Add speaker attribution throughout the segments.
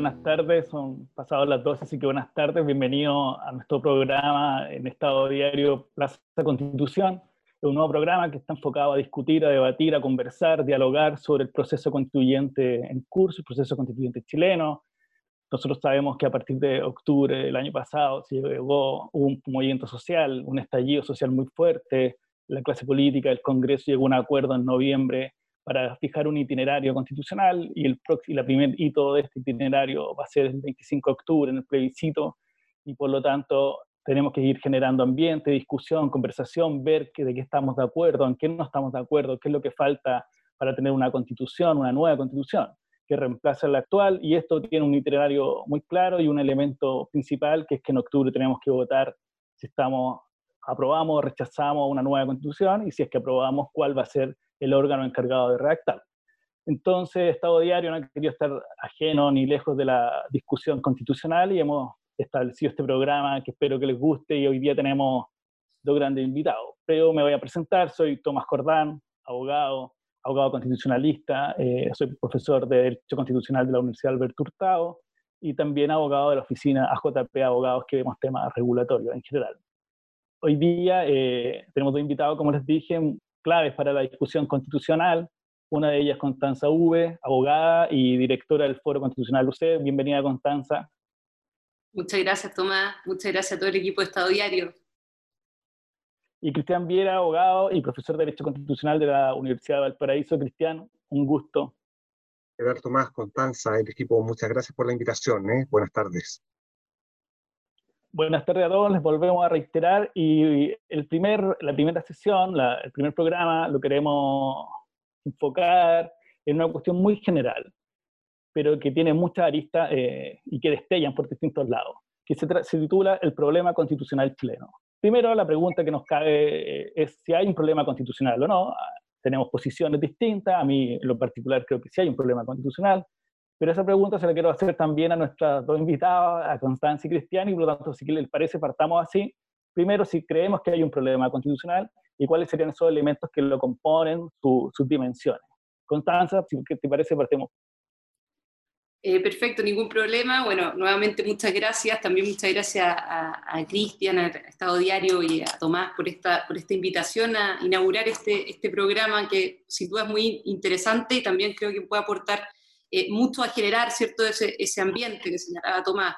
Speaker 1: buenas tardes. Son pasadas las 12, así que buenas tardes. Bienvenido a nuestro programa en Estado Diario Plaza Constitución. Un nuevo programa que está enfocado a discutir, a debatir, a conversar, dialogar sobre el proceso constituyente en curso, el proceso constituyente chileno. Nosotros sabemos que a partir de octubre del año pasado se llegó un movimiento social, un estallido social muy fuerte. La clase política, el Congreso llegó a un acuerdo en noviembre para fijar un itinerario constitucional y el, y la primer hito de este itinerario va a ser el 25 de octubre en el plebiscito y por lo tanto tenemos que ir generando ambiente, discusión, conversación, ver que, de qué estamos de acuerdo, en qué no estamos de acuerdo, qué es lo que falta para tener una constitución, una nueva constitución que reemplace a la actual. Y esto tiene un itinerario muy claro y un elemento principal que es que en octubre tenemos que votar si estamos aprobamos o rechazamos una nueva constitución y si es que aprobamos cuál va a ser el órgano encargado de redactar. Entonces, Estado Diario no ha querido estar ajeno ni lejos de la discusión constitucional y hemos establecido este programa que espero que les guste y hoy día tenemos dos grandes invitados. Pero me voy a presentar, soy Tomás Cordán, abogado, abogado constitucionalista, eh, soy profesor de Derecho Constitucional de la Universidad Alberto Hurtado y también abogado de la oficina AJP Abogados que vemos temas regulatorios en general. Hoy día eh, tenemos dos invitados, como les dije, claves para la discusión constitucional. Una de ellas Constanza V, abogada y directora del Foro Constitucional UCED. Bienvenida, Constanza.
Speaker 2: Muchas gracias, Tomás. Muchas gracias a todo el equipo de Estado Diario.
Speaker 1: Y Cristian Viera, abogado y profesor de Derecho Constitucional de la Universidad de Valparaíso. Cristian, un gusto.
Speaker 3: Eduardo Tomás, Constanza, el equipo, muchas gracias por la invitación. ¿eh? Buenas tardes.
Speaker 1: Buenas tardes a todos, les volvemos a reiterar y el primer, la primera sesión, el primer programa lo queremos enfocar en una cuestión muy general, pero que tiene muchas aristas eh, y que destellan por distintos lados, que se, se, titula El problema constitucional chileno. Primero, la pregunta que nos cabe eh, es si hay un problema constitucional o no. Tenemos posiciones distintas, a mí en lo particular creo que sí hay un problema constitucional, pero esa pregunta se la quiero hacer también a nuestras dos invitados, a Constancia y Cristian, y por lo tanto, si les parece, partamos así. Primero, si creemos que hay un problema constitucional y cuáles serían esos elementos que lo componen, sus dimensiones. Constanza, si te parece, partemos.
Speaker 2: Eh, perfecto, ningún problema. Bueno, nuevamente muchas gracias. También muchas gracias a, a Cristian, a Estado Diario y a Tomás por esta, por esta invitación a inaugurar este, este programa que sin duda es muy interesante y también creo que puede aportar eh, mucho a generar cierto ese, ese ambiente que señalaba Tomás.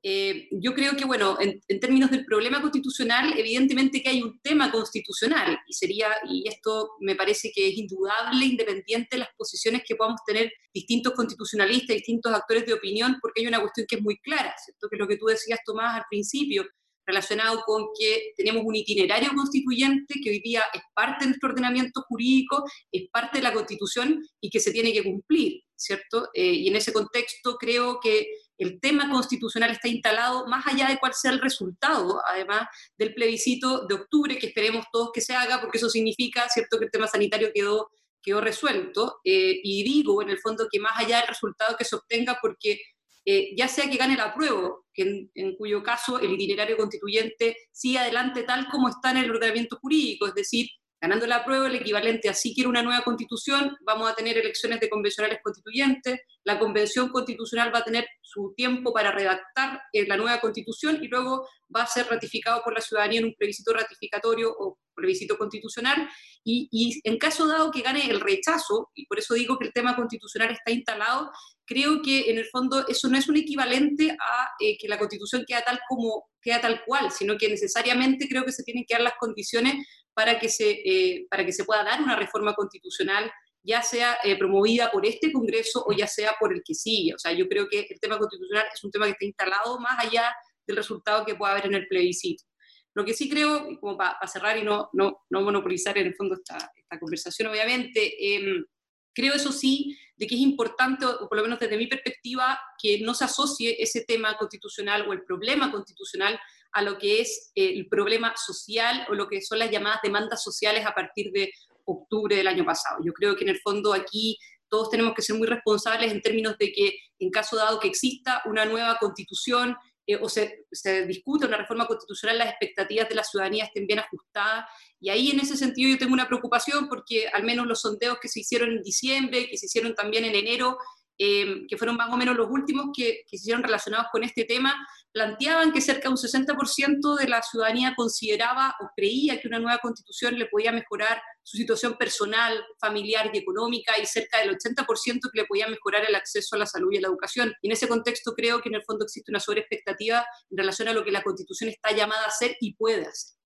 Speaker 2: Eh, yo creo que, bueno, en, términos del problema constitucional, evidentemente que hay un tema constitucional y sería, y esto me parece que es indudable, independiente de las posiciones que podamos tener distintos constitucionalistas, distintos actores de opinión, porque hay una cuestión que es muy clara, ¿cierto? Que es lo que tú decías, Tomás, al principio, relacionado con que tenemos un itinerario constituyente que hoy día es parte de nuestro ordenamiento jurídico, es parte de la Constitución y que se tiene que cumplir, ¿cierto? Eh, y en ese contexto creo que el tema constitucional está instalado más allá de cuál sea el resultado, además del plebiscito de octubre, que esperemos todos que se haga, porque eso significa, ¿cierto?, que el tema sanitario quedó, quedó resuelto. Eh, y digo, en el fondo, que más allá del resultado que se obtenga, porque eh, ya sea que gane el apruebo, que en, cuyo caso el itinerario constituyente sigue adelante tal como está en el ordenamiento jurídico, es decir, ganando el apruebo, el equivalente a si quiere una nueva constitución, vamos a tener elecciones de convencionales constituyentes, la convención constitucional va a tener su tiempo para redactar eh, la nueva constitución y luego va a ser ratificado por la ciudadanía en un plebiscito ratificatorio o plebiscito constitucional. Y, y en caso dado que gane el rechazo, y por eso digo que el tema constitucional está instalado, creo que en el fondo eso no es un equivalente a eh, que la constitución queda tal como queda tal cual, sino que necesariamente creo que se tienen que dar las condiciones para que se, eh, para que se pueda dar una reforma constitucional, ya sea eh, promovida por este Congreso o ya sea por el que sigue. O sea, yo creo que el tema constitucional es un tema que está instalado más allá del resultado que pueda haber en el plebiscito. Lo que sí creo, como para cerrar y no, no, no monopolizar en el fondo esta, esta conversación, obviamente, em, Creo, eso sí, de que es importante, o por lo menos desde mi perspectiva, que no se asocie ese tema constitucional o el problema constitucional a lo que es el problema social o lo que son las llamadas demandas sociales a partir de octubre del año pasado. Yo creo que en el fondo aquí todos tenemos que ser muy responsables en términos de que en caso dado que exista una nueva constitución eh, o se, se, discute una reforma constitucional, las expectativas de la ciudadanía estén bien ajustadas. Y ahí en ese sentido yo tengo una preocupación porque al menos los sondeos que se hicieron en diciembre, que se hicieron también en enero, eh, que fueron más o menos los últimos que, que se hicieron relacionados con este tema, planteaban que cerca de un 60% de la ciudadanía consideraba o creía que una nueva constitución le podía mejorar su situación personal, familiar y económica, y cerca del 80% que le podía mejorar el acceso a la salud y a la educación. Y en ese contexto creo que en el fondo existe una sobreexpectativa en relación a lo que la constitución está llamada a hacer y puede hacer.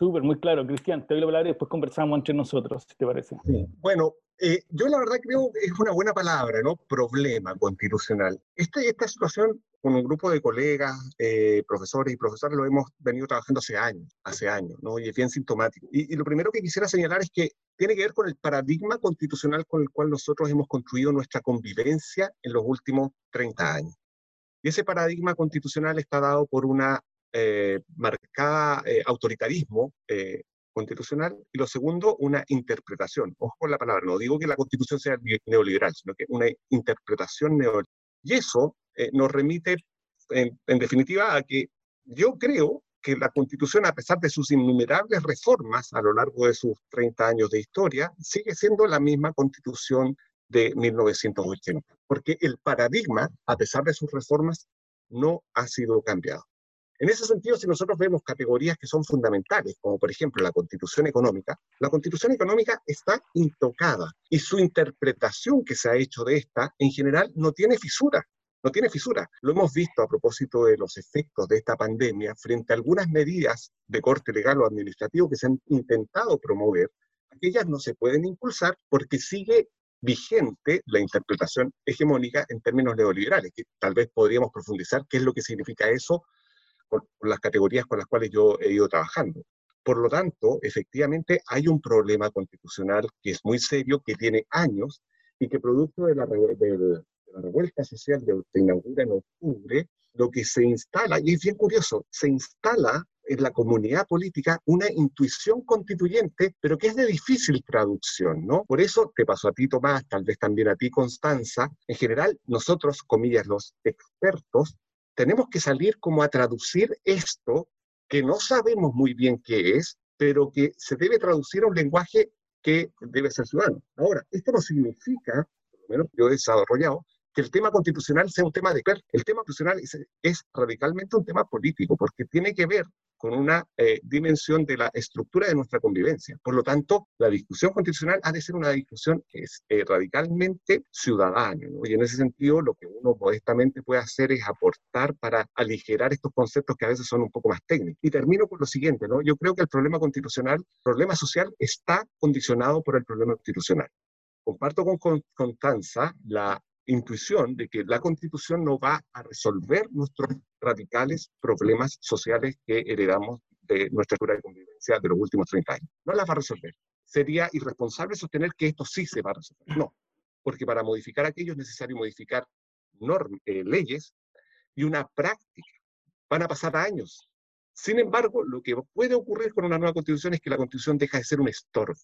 Speaker 1: Súper, muy claro. Cristian, te doy la palabra y después conversamos entre nosotros, si te parece.
Speaker 3: Bueno, eh, yo la verdad creo que es una buena palabra, ¿no? Problema constitucional. Este, esta situación con un grupo de colegas, eh, profesores y profesoras lo hemos venido trabajando hace años, hace años, ¿no? Y es bien sintomático. Y, y, lo primero que quisiera señalar es que tiene que ver con el paradigma constitucional con el cual nosotros hemos construido nuestra convivencia en los últimos 30 años. Y ese paradigma constitucional está dado por una eh, marcada eh, autoritarismo eh, constitucional y lo segundo, una interpretación. Ojo con la palabra, no digo que la constitución sea neoliberal, sino que una interpretación neoliberal. Y eso eh, nos remite, en, definitiva, a que yo creo que la Constitución, a pesar de sus innumerables reformas a lo largo de sus 30 años de historia, sigue siendo la misma Constitución de 1980, porque el paradigma, a pesar de sus reformas, no ha sido cambiado. En ese sentido, si nosotros vemos categorías que son fundamentales, como por ejemplo la constitución económica, la constitución económica está intocada y su interpretación que se ha hecho de esta, en general, no tiene fisura. No tiene fisura. Lo hemos visto a propósito de los efectos de esta pandemia frente a algunas medidas de corte legal o administrativo que se han intentado promover. Aquellas no se pueden impulsar porque sigue vigente la interpretación hegemónica en términos neoliberales, que tal vez podríamos profundizar qué es lo que significa eso por, por las categorías con las cuales yo he ido trabajando. Por lo tanto, efectivamente hay un problema constitucional que es muy serio, que tiene años y que producto de la, de la revuelta social que se inaugura en octubre, lo que se instala, y es bien curioso, se instala en la comunidad política una intuición constituyente, pero que es de difícil traducción, ¿no? Por eso te pasó a ti, Tomás, tal vez también a ti, Constanza. En general, nosotros, comillas, los expertos, tenemos que salir como a traducir esto que no sabemos muy bien qué es, pero que se debe traducir a un lenguaje que debe ser ciudadano. Ahora, esto no significa, por lo menos yo he desarrollado, que el tema constitucional sea un tema de El tema constitucional es, es, radicalmente un tema político, porque tiene que ver con una eh, dimensión de la estructura de nuestra convivencia. Por lo tanto, la discusión constitucional ha de ser una discusión que es eh, radicalmente ciudadana. ¿no? Y en ese sentido, lo que uno modestamente puede hacer es aportar para aligerar estos conceptos que a veces son un poco más técnicos. Y termino con lo siguiente, ¿no? Yo creo que el problema constitucional, el problema social, está condicionado por el problema constitucional. Comparto con Constanza la intuición de que la constitución no va a resolver nuestros radicales problemas sociales que heredamos de nuestra cultura de convivencia de los últimos 30 años. No las va a resolver. Sería irresponsable sostener que esto sí se va a resolver. No, porque para modificar aquello es necesario modificar eh, leyes y una práctica. Van a pasar años. Sin embargo, lo que puede ocurrir con una nueva constitución es que la constitución deja de ser un estorbo.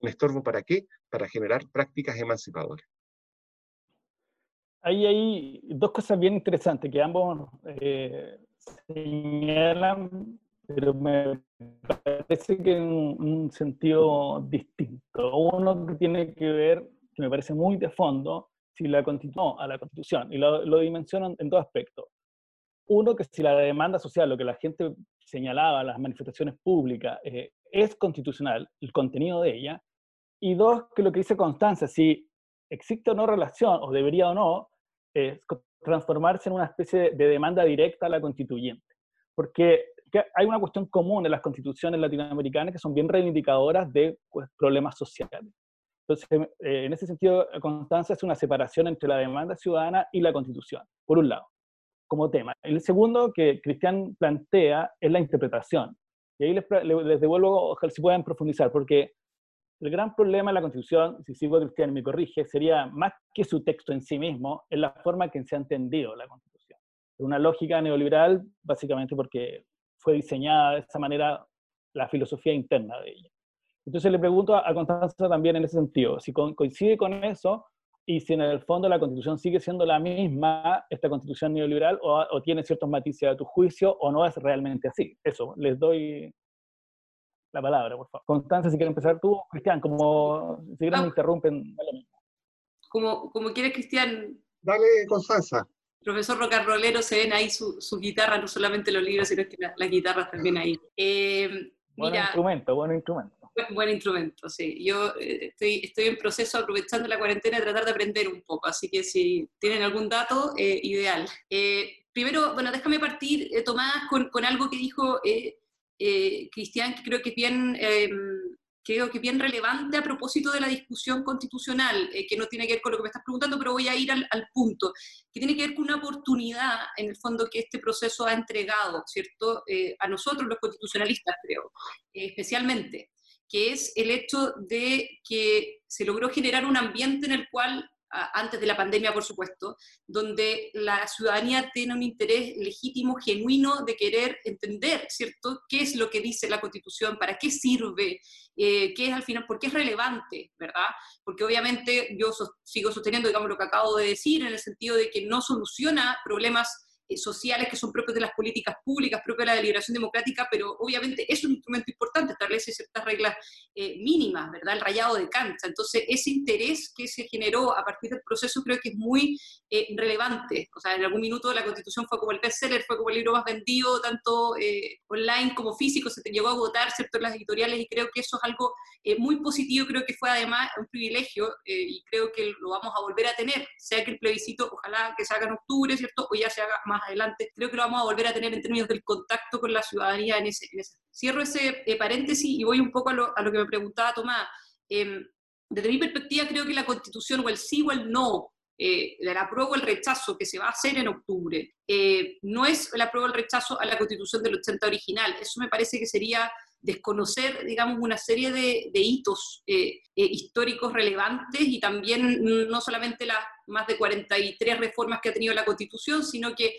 Speaker 3: ¿Un estorbo para qué? Para generar prácticas emancipadoras
Speaker 1: ahí hay dos cosas bien interesantes que ambos eh, señalan, pero me parece que en un sentido distinto. Uno que tiene que ver, que me parece muy de fondo, si la constitución, a la constitución, y lo, lo dimensionan en dos aspectos. Uno, que si la demanda social, lo que la gente señalaba, las manifestaciones públicas, eh, es constitucional, el contenido de ella. Y dos, que lo que dice Constanza, si existe o no relación, o debería o no, eh, transformarse en una especie de demanda directa a la constituyente. Porque hay una cuestión común en las constituciones latinoamericanas que son bien reivindicadoras de pues, problemas sociales. Entonces, eh, en ese sentido, Constanza es una separación entre la demanda ciudadana y la constitución, por un lado, como tema. El segundo que Cristian plantea es la interpretación. Y ahí les, les devuelvo, ojalá si puedan profundizar, porque el gran problema de la Constitución, si sigo Cristian me corrige, sería más que su texto en sí mismo, es la forma en que se ha entendido la Constitución. Una lógica neoliberal, básicamente porque fue diseñada de esa manera la filosofía interna de ella. Entonces le pregunto a Constanza también en ese sentido, si coincide con eso y si en el fondo la Constitución sigue siendo la misma, esta Constitución neoliberal, o, o tiene ciertos matices a tu juicio, o no es realmente así. Eso, les doy la palabra, por favor. Constanza, si quieres empezar tú, Cristian, como si quieres me interrumpen,
Speaker 2: como, como quieres, Cristian.
Speaker 3: Dale, Constanza.
Speaker 2: Profesor Rocarrolero, se ven ahí sus su guitarras, no solamente los libros, sino que las guitarras también ahí.
Speaker 1: Eh, buen instrumento, buen instrumento.
Speaker 2: Buen, instrumento, sí. Yo eh, estoy, estoy en proceso, aprovechando la cuarentena, de tratar de aprender un poco, así que si tienen algún dato, eh, ideal. primero, bueno, déjame partir, Tomás, con, con, algo que dijo Cristian, que creo que es bien creo que bien relevante a propósito de la discusión constitucional, eh, que no tiene que ver con lo que me estás preguntando, pero voy a ir al, punto, que tiene que ver con una oportunidad, en el fondo, que este proceso ha entregado, ¿cierto?, eh, a nosotros los constitucionalistas, creo, eh, especialmente, que es el hecho de que se logró generar un ambiente en el cual antes de la pandemia, por supuesto, donde la ciudadanía tiene un interés legítimo, genuino de querer entender, ¿cierto?, qué es lo que dice la Constitución, para qué sirve, eh, qué es al final, por qué es relevante, ¿verdad? Porque obviamente yo sigo sosteniendo, digamos, lo que acabo de decir, en el sentido de que no soluciona problemas sociales que son propios de las políticas públicas, propios de la deliberación democrática, pero obviamente es un instrumento importante, establece ciertas reglas eh, mínimas, ¿verdad? El rayado de cancha. Entonces, ese interés que se generó a partir del proceso creo que es muy eh, relevante. O sea, en algún minuto la Constitución fue como el bestseller, fue como el libro más vendido, tanto online como físico, se llegó a votar, ¿cierto?, las editoriales, y creo que eso es algo muy positivo, creo que fue además un privilegio, y creo que lo vamos a volver a tener, sea que el plebiscito, ojalá que se haga en octubre, ¿cierto?, o ya se haga más más adelante, creo que lo vamos a volver a tener en términos del contacto con la ciudadanía en ese. Cierro ese eh, paréntesis y voy un poco a lo, a lo que me preguntaba Tomás. Em, desde mi perspectiva, creo que la constitución o el sí o el no eh, el apruebo o el rechazo que se va a hacer en octubre, eh, no es el apruebo o el rechazo a la constitución del 80 original. Eso me parece que sería desconocer, digamos, una serie de, hitos eh, históricos relevantes y también no solamente las más de 43 reformas que ha tenido la Constitución, sino que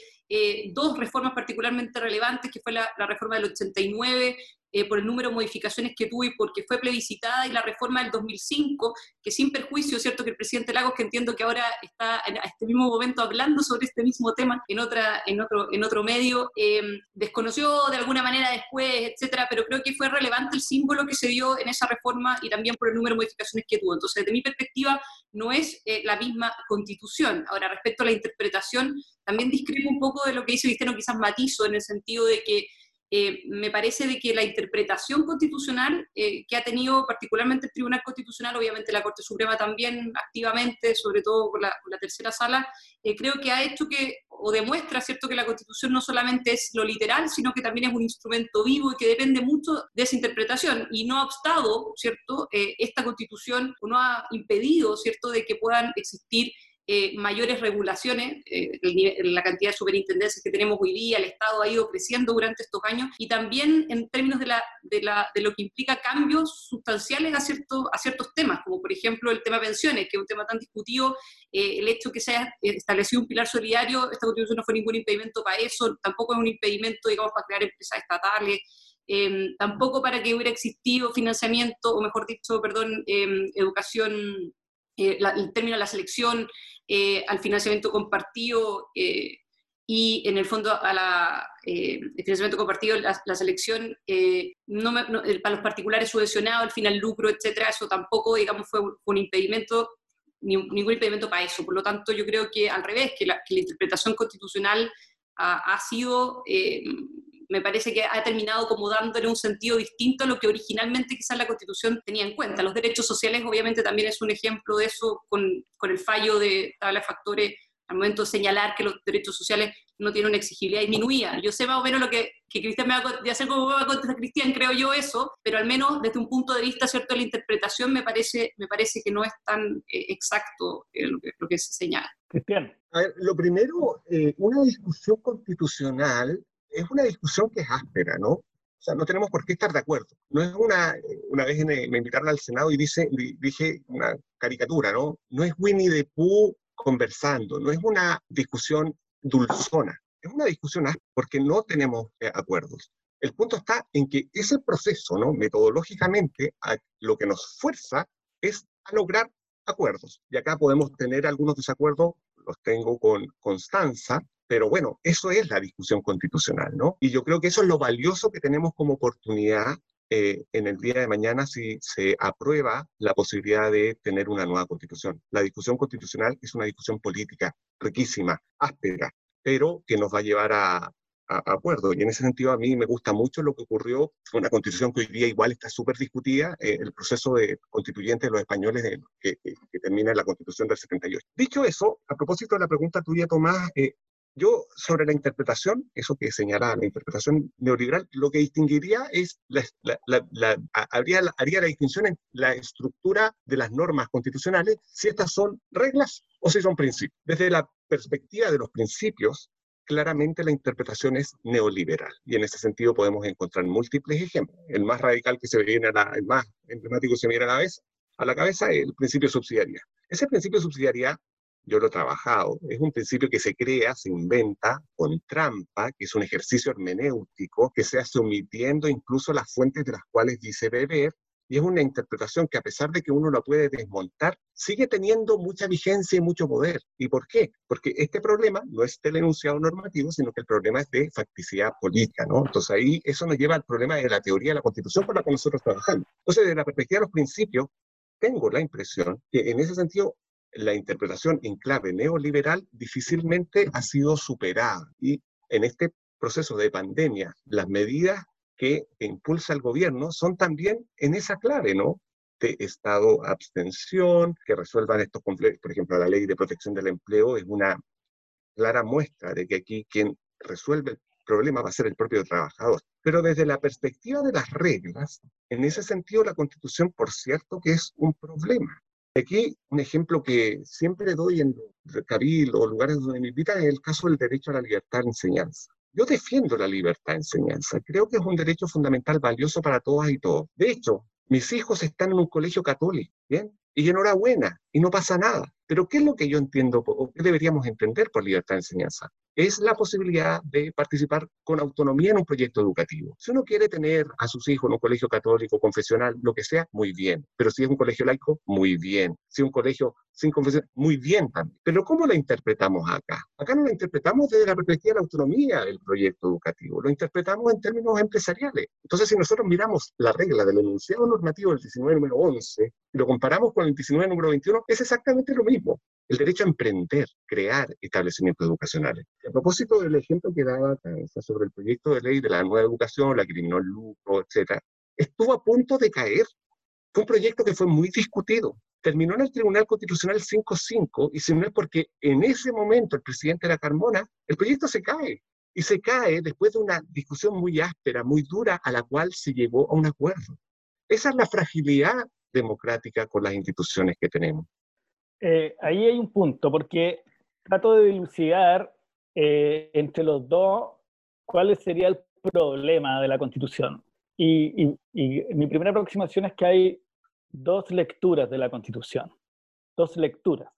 Speaker 2: dos reformas particularmente relevantes, que fue la, la reforma del 89 eh, por el número de modificaciones que tuvo y porque fue plebiscitada, y la reforma del 2005, que sin perjuicio, ¿cierto?, que el presidente Lagos, que entiendo que ahora está en este mismo momento hablando sobre este mismo tema en, otra, en, otro, en otro medio, em, desconoció de alguna manera después, etcétera, pero creo que fue relevante el símbolo que se dio en esa reforma y también por el número de modificaciones que tuvo. Entonces, desde mi perspectiva, no es eh, la misma constitución. Ahora, respecto a la interpretación, también discrepo un poco de lo que dice Cristiano, quizás matizo en el sentido de que eh, me parece de que la interpretación constitucional eh, que ha tenido particularmente el Tribunal Constitucional, obviamente la Corte Suprema también activamente, sobre todo con la, tercera sala, eh, creo que ha hecho que, o demuestra, ¿cierto?, que la Constitución no solamente es lo literal, sino que también es un instrumento vivo y que depende mucho de esa interpretación. Y no ha obstado, ¿cierto?, esta Constitución no ha impedido, ¿cierto?, de que puedan existir eh, mayores regulaciones, eh, la cantidad de superintendencias que tenemos hoy día, el Estado ha ido creciendo durante estos años y también en términos de, la, de, la, de lo que implica cambios sustanciales a, cierto, a ciertos temas, como por ejemplo el tema pensiones, que es un tema tan discutido, eh, el hecho que se haya establecido un pilar solidario, esta constitución no fue ningún impedimento para eso, tampoco es un impedimento, digamos, para crear empresas estatales, tampoco para que hubiera existido financiamiento, o mejor dicho, perdón, educación, el término de la selección eh, al financiamiento compartido eh, y en el fondo a la, eh, el financiamiento compartido, la, selección, no, para los particulares subvencionados, el final lucro, etcétera, eso tampoco, digamos, fue un, impedimento, ningún impedimento para eso. Por lo tanto, yo creo que al revés, que la, interpretación constitucional ha, ha sido me parece que ha terminado como dándole un sentido distinto a lo que originalmente quizás la Constitución tenía en cuenta. Los derechos sociales obviamente también es un ejemplo de eso con, con el fallo de tabla de factores al momento de señalar que los derechos sociales no tienen una exigibilidad disminuida. Yo sé más o menos lo que, que Cristian me va a hacer como va a contestar Cristian, creo yo eso, pero al menos desde un punto de vista cierto de la interpretación me parece, me parece que no es tan eh, exacto eh, lo, que, lo, que, se señala.
Speaker 1: Cristian.
Speaker 3: A ver, lo primero, eh, una discusión constitucional es una discusión que es áspera, ¿no? O sea, no tenemos por qué estar de acuerdo. No es una, una vez me invitaron al Senado y dice, dije una caricatura, ¿no? No es Winnie the Pooh conversando, no es una discusión dulzona, es una discusión áspera porque no tenemos eh, acuerdos. El punto está en que ese proceso, ¿no? Metodológicamente, lo que nos fuerza es a lograr acuerdos. Y acá podemos tener algunos desacuerdos, los tengo con Constanza, pero bueno, eso es la discusión constitucional, ¿no? Y yo creo que eso es lo valioso que tenemos como oportunidad eh, en el día de mañana si se aprueba la posibilidad de tener una nueva constitución. La discusión constitucional es una discusión política riquísima, áspera, pero que nos va a llevar a, acuerdo. Y en ese sentido a mí me gusta mucho lo que ocurrió con una constitución que hoy día igual está súper discutida, eh, el proceso de constituyente de los españoles que, termina en la constitución del 78. Dicho eso, a propósito de la pregunta tuya, Tomás, eh, yo sobre la interpretación, eso que señalaba, la interpretación neoliberal, lo que distinguiría es, la, habría, haría la distinción en la estructura de las normas constitucionales, si estas son reglas o si son principios. Desde la perspectiva de los principios, claramente la interpretación es neoliberal. Y en ese sentido podemos encontrar múltiples ejemplos. El más radical que se viene a la, el más emblemático que se viene a la, vez, a la cabeza el principio de subsidiariedad. Ese principio de subsidiariedad, yo lo he trabajado, es un principio que se crea, se inventa con trampa, que es un ejercicio hermenéutico que se hace omitiendo incluso las fuentes de las cuales dice beber y es una interpretación que a pesar de que uno la puede desmontar, sigue teniendo mucha vigencia y mucho poder. ¿Y por qué? Porque este problema no es del enunciado normativo, sino que el problema es de facticidad política, ¿no? Entonces ahí eso nos lleva al problema de la teoría de la constitución con la que nosotros trabajamos. Entonces, desde la perspectiva de los principios, tengo la impresión que en ese sentido la interpretación en clave neoliberal difícilmente ha sido superada. Y en este proceso de pandemia, las medidas que impulsa el gobierno son también en esa clave, ¿no? De estado abstención, que resuelvan estos conflictos. Por ejemplo, la ley de protección del empleo es una clara muestra de que aquí quien resuelve el problema va a ser el propio trabajador. Pero desde la perspectiva de las reglas, en ese sentido la constitución, por cierto, que es un problema. Aquí un ejemplo que siempre doy en cabildo o lugares donde me invitan es el caso del derecho a la libertad de enseñanza. Yo defiendo la libertad de enseñanza. Creo que es un derecho fundamental valioso para todas y todos. De hecho, mis hijos están en un colegio católico, ¿bien? Y enhorabuena, y no pasa nada. Pero ¿qué es lo que yo entiendo o qué deberíamos entender por libertad de enseñanza? Es la posibilidad de participar con autonomía en un proyecto educativo. Si uno quiere tener a sus hijos en un colegio católico, confesional, lo que sea, muy bien. Pero si es un colegio laico, muy bien. Si es un colegio sin confesión, muy bien también. Pero ¿cómo la interpretamos acá? Acá no la interpretamos desde la perspectiva de la autonomía del proyecto educativo, lo interpretamos en términos empresariales. Entonces, si nosotros miramos la regla del enunciado normativo del 19 número 11 y lo comparamos con el 19 número 21, es exactamente lo mismo. El derecho a emprender, crear establecimientos educacionales. A propósito del ejemplo que daba sobre el proyecto de ley de la nueva educación, la que eliminó el lucro, etc., estuvo a punto de caer. Fue un proyecto que fue muy discutido. Terminó en el Tribunal Constitucional 5-5 y si no es porque en ese momento el presidente era Carmona, el proyecto se cae. Y se cae después de una discusión muy áspera, muy dura, a la cual se llegó a un acuerdo. Esa es la fragilidad democrática con las instituciones que tenemos.
Speaker 1: Eh, ahí hay un punto, porque trato de dilucidar eh, entre los dos cuál sería el problema de la Constitución. Y, mi primera aproximación es que hay dos lecturas de la Constitución, dos lecturas.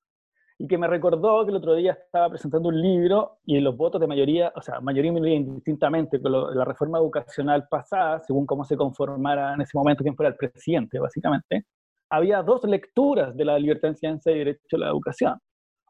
Speaker 1: Y que me recordó que el otro día estaba presentando un libro y los votos de mayoría, o sea, mayoría y minoría indistintamente, con la reforma educacional pasada, según cómo se conformara en ese momento quién fuera el presidente, básicamente, había dos lecturas de la libertad de enseñanza y derecho a la educación.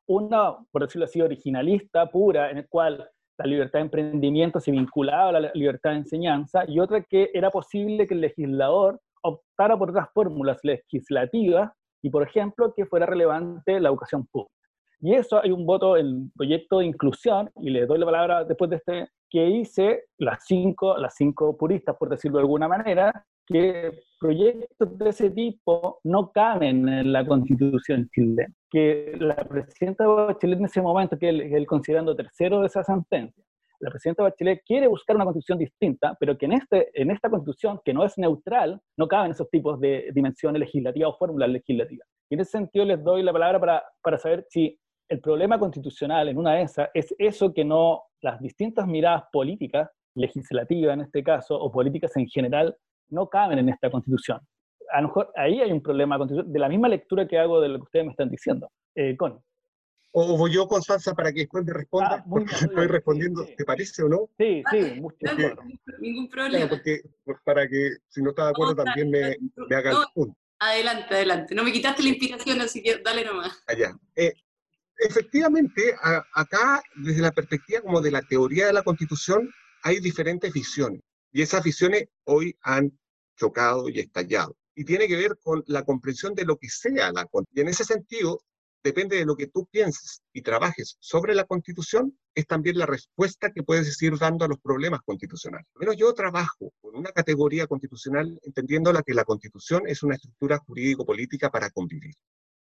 Speaker 1: Una, por decirlo así, originalista, pura, en el cual la libertad de emprendimiento se vinculaba a la libertad de enseñanza, y otra que era posible que el legislador optara por otras fórmulas legislativas y, por ejemplo, que fuera relevante la educación pública. Y eso hay un voto en proyecto de inclusión, y le doy la palabra después de este, que hice las cinco, las cinco puristas, por decirlo de alguna manera, que proyectos de ese tipo no caben en la constitución chilena. Que la presidenta Bachelet en ese momento, que él, considerando tercero de esa sentencia, la presidenta Bachelet quiere buscar una constitución distinta, pero que en, este, en esta constitución, que no es neutral, no caben esos tipos de dimensiones legislativas o fórmulas legislativas. Y en ese sentido les doy la palabra para, para saber si el problema constitucional en una de esas es eso que no, las distintas miradas políticas, legislativas en este caso, o políticas en general, no caben en esta constitución. A lo mejor ahí hay un problema de la misma lectura que hago de lo que ustedes me están diciendo. Eh, con.
Speaker 3: O voy yo, Constanza, para que después me responda, ah, porque estoy respondiendo, ¿te parece o no?
Speaker 1: Sí, sí, mucho
Speaker 2: Ningún problema.
Speaker 3: porque, para que, si no está de acuerdo, también me, me haga el punto.
Speaker 2: Adelante, adelante. No me quitaste la inspiración, así que dale nomás.
Speaker 3: Allá. Eh, efectivamente, acá, desde la perspectiva como de la teoría de la Constitución, hay diferentes visiones. Y esas visiones hoy han chocado y estallado. Y tiene que ver con la comprensión de lo que sea la Y en ese sentido, depende de lo que tú pienses y trabajes sobre la constitución, es también la respuesta que puedes ir dando a los problemas constitucionales. Al menos yo trabajo con una categoría constitucional entendiendo la que la constitución es una estructura jurídico-política para convivir.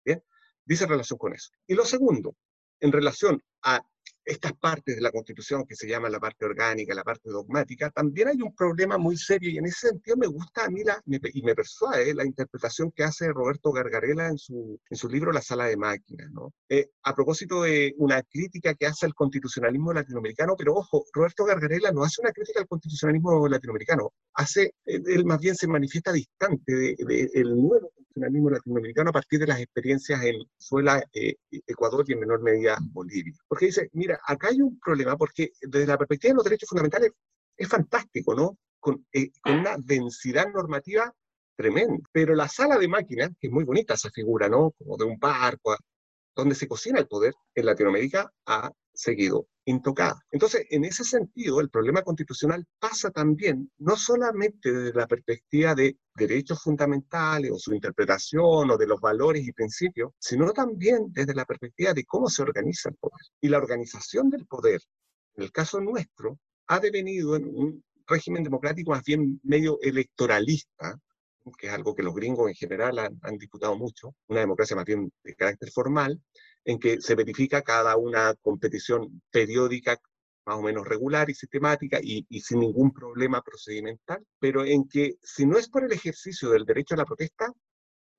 Speaker 3: ¿Bien? Dice relación con eso. Y lo segundo, en relación a estas partes de la Constitución que se llama la parte orgánica, la parte dogmática, también hay un problema muy serio y en ese sentido me gusta a mí la, y me persuade la interpretación que hace Roberto Gargarela en su, en su libro La Sala de Máquinas, ¿no? Eh, a propósito de una crítica que hace al constitucionalismo latinoamericano, pero ojo, Roberto Gargarela no hace una crítica al constitucionalismo latinoamericano, hace, él, más bien se manifiesta distante del de, el nuevo constitucionalismo latinoamericano a partir de las experiencias en Venezuela, eh, Ecuador y en menor medida Bolivia. Porque dice, mira, acá hay un problema porque desde la perspectiva de los derechos fundamentales es fantástico, ¿no? Con, eh, con una densidad normativa tremenda. Pero la sala de máquinas, que es muy bonita esa figura, ¿no? Como de un barco, donde se cocina el poder en Latinoamérica, ha seguido intocada. Entonces, en ese sentido, el problema constitucional pasa también no solamente desde la perspectiva de derechos fundamentales o su interpretación o de los valores y principios, sino también desde la perspectiva de cómo se organiza el poder. Y la organización del poder, en el caso nuestro, ha devenido en un régimen democrático más bien medio electoralista, que es algo que los gringos en general han, han disputado mucho, una democracia más bien de carácter formal, en que se verifica cada una competición periódica más o menos regular y sistemática y, sin ningún problema procedimental, pero en que si no es por el ejercicio del derecho a la protesta,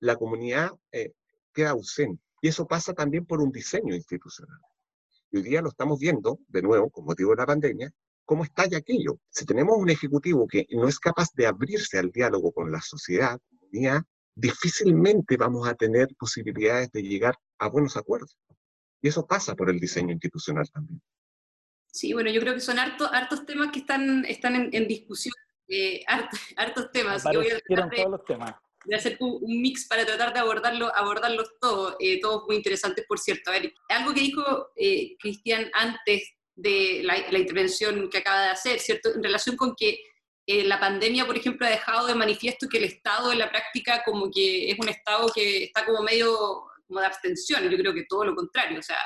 Speaker 3: la comunidad eh, queda ausente. Y eso pasa también por un diseño institucional. Y hoy día lo estamos viendo, de nuevo, con motivo de la pandemia, cómo estalla aquello. Si tenemos un ejecutivo que no es capaz de abrirse al diálogo con la sociedad, comunidad, difícilmente vamos a tener posibilidades de llegar a buenos acuerdos. Y eso pasa por el diseño institucional también.
Speaker 2: Sí, bueno, yo creo que son hartos, hartos temas que están, están en, discusión, eh, hartos, temas.
Speaker 1: Yo voy a todos los temas.
Speaker 2: Voy a hacer un, mix para tratar de abordarlo, abordarlos todos, eh, todos muy interesantes, por cierto. A ver, algo que dijo eh, Cristian antes de la, la, intervención que acaba de hacer, ¿cierto? En relación con que eh, la pandemia, por ejemplo, ha dejado de manifiesto que el Estado en la práctica como que es un Estado que está como medio como de abstención, yo creo que todo lo contrario, o sea,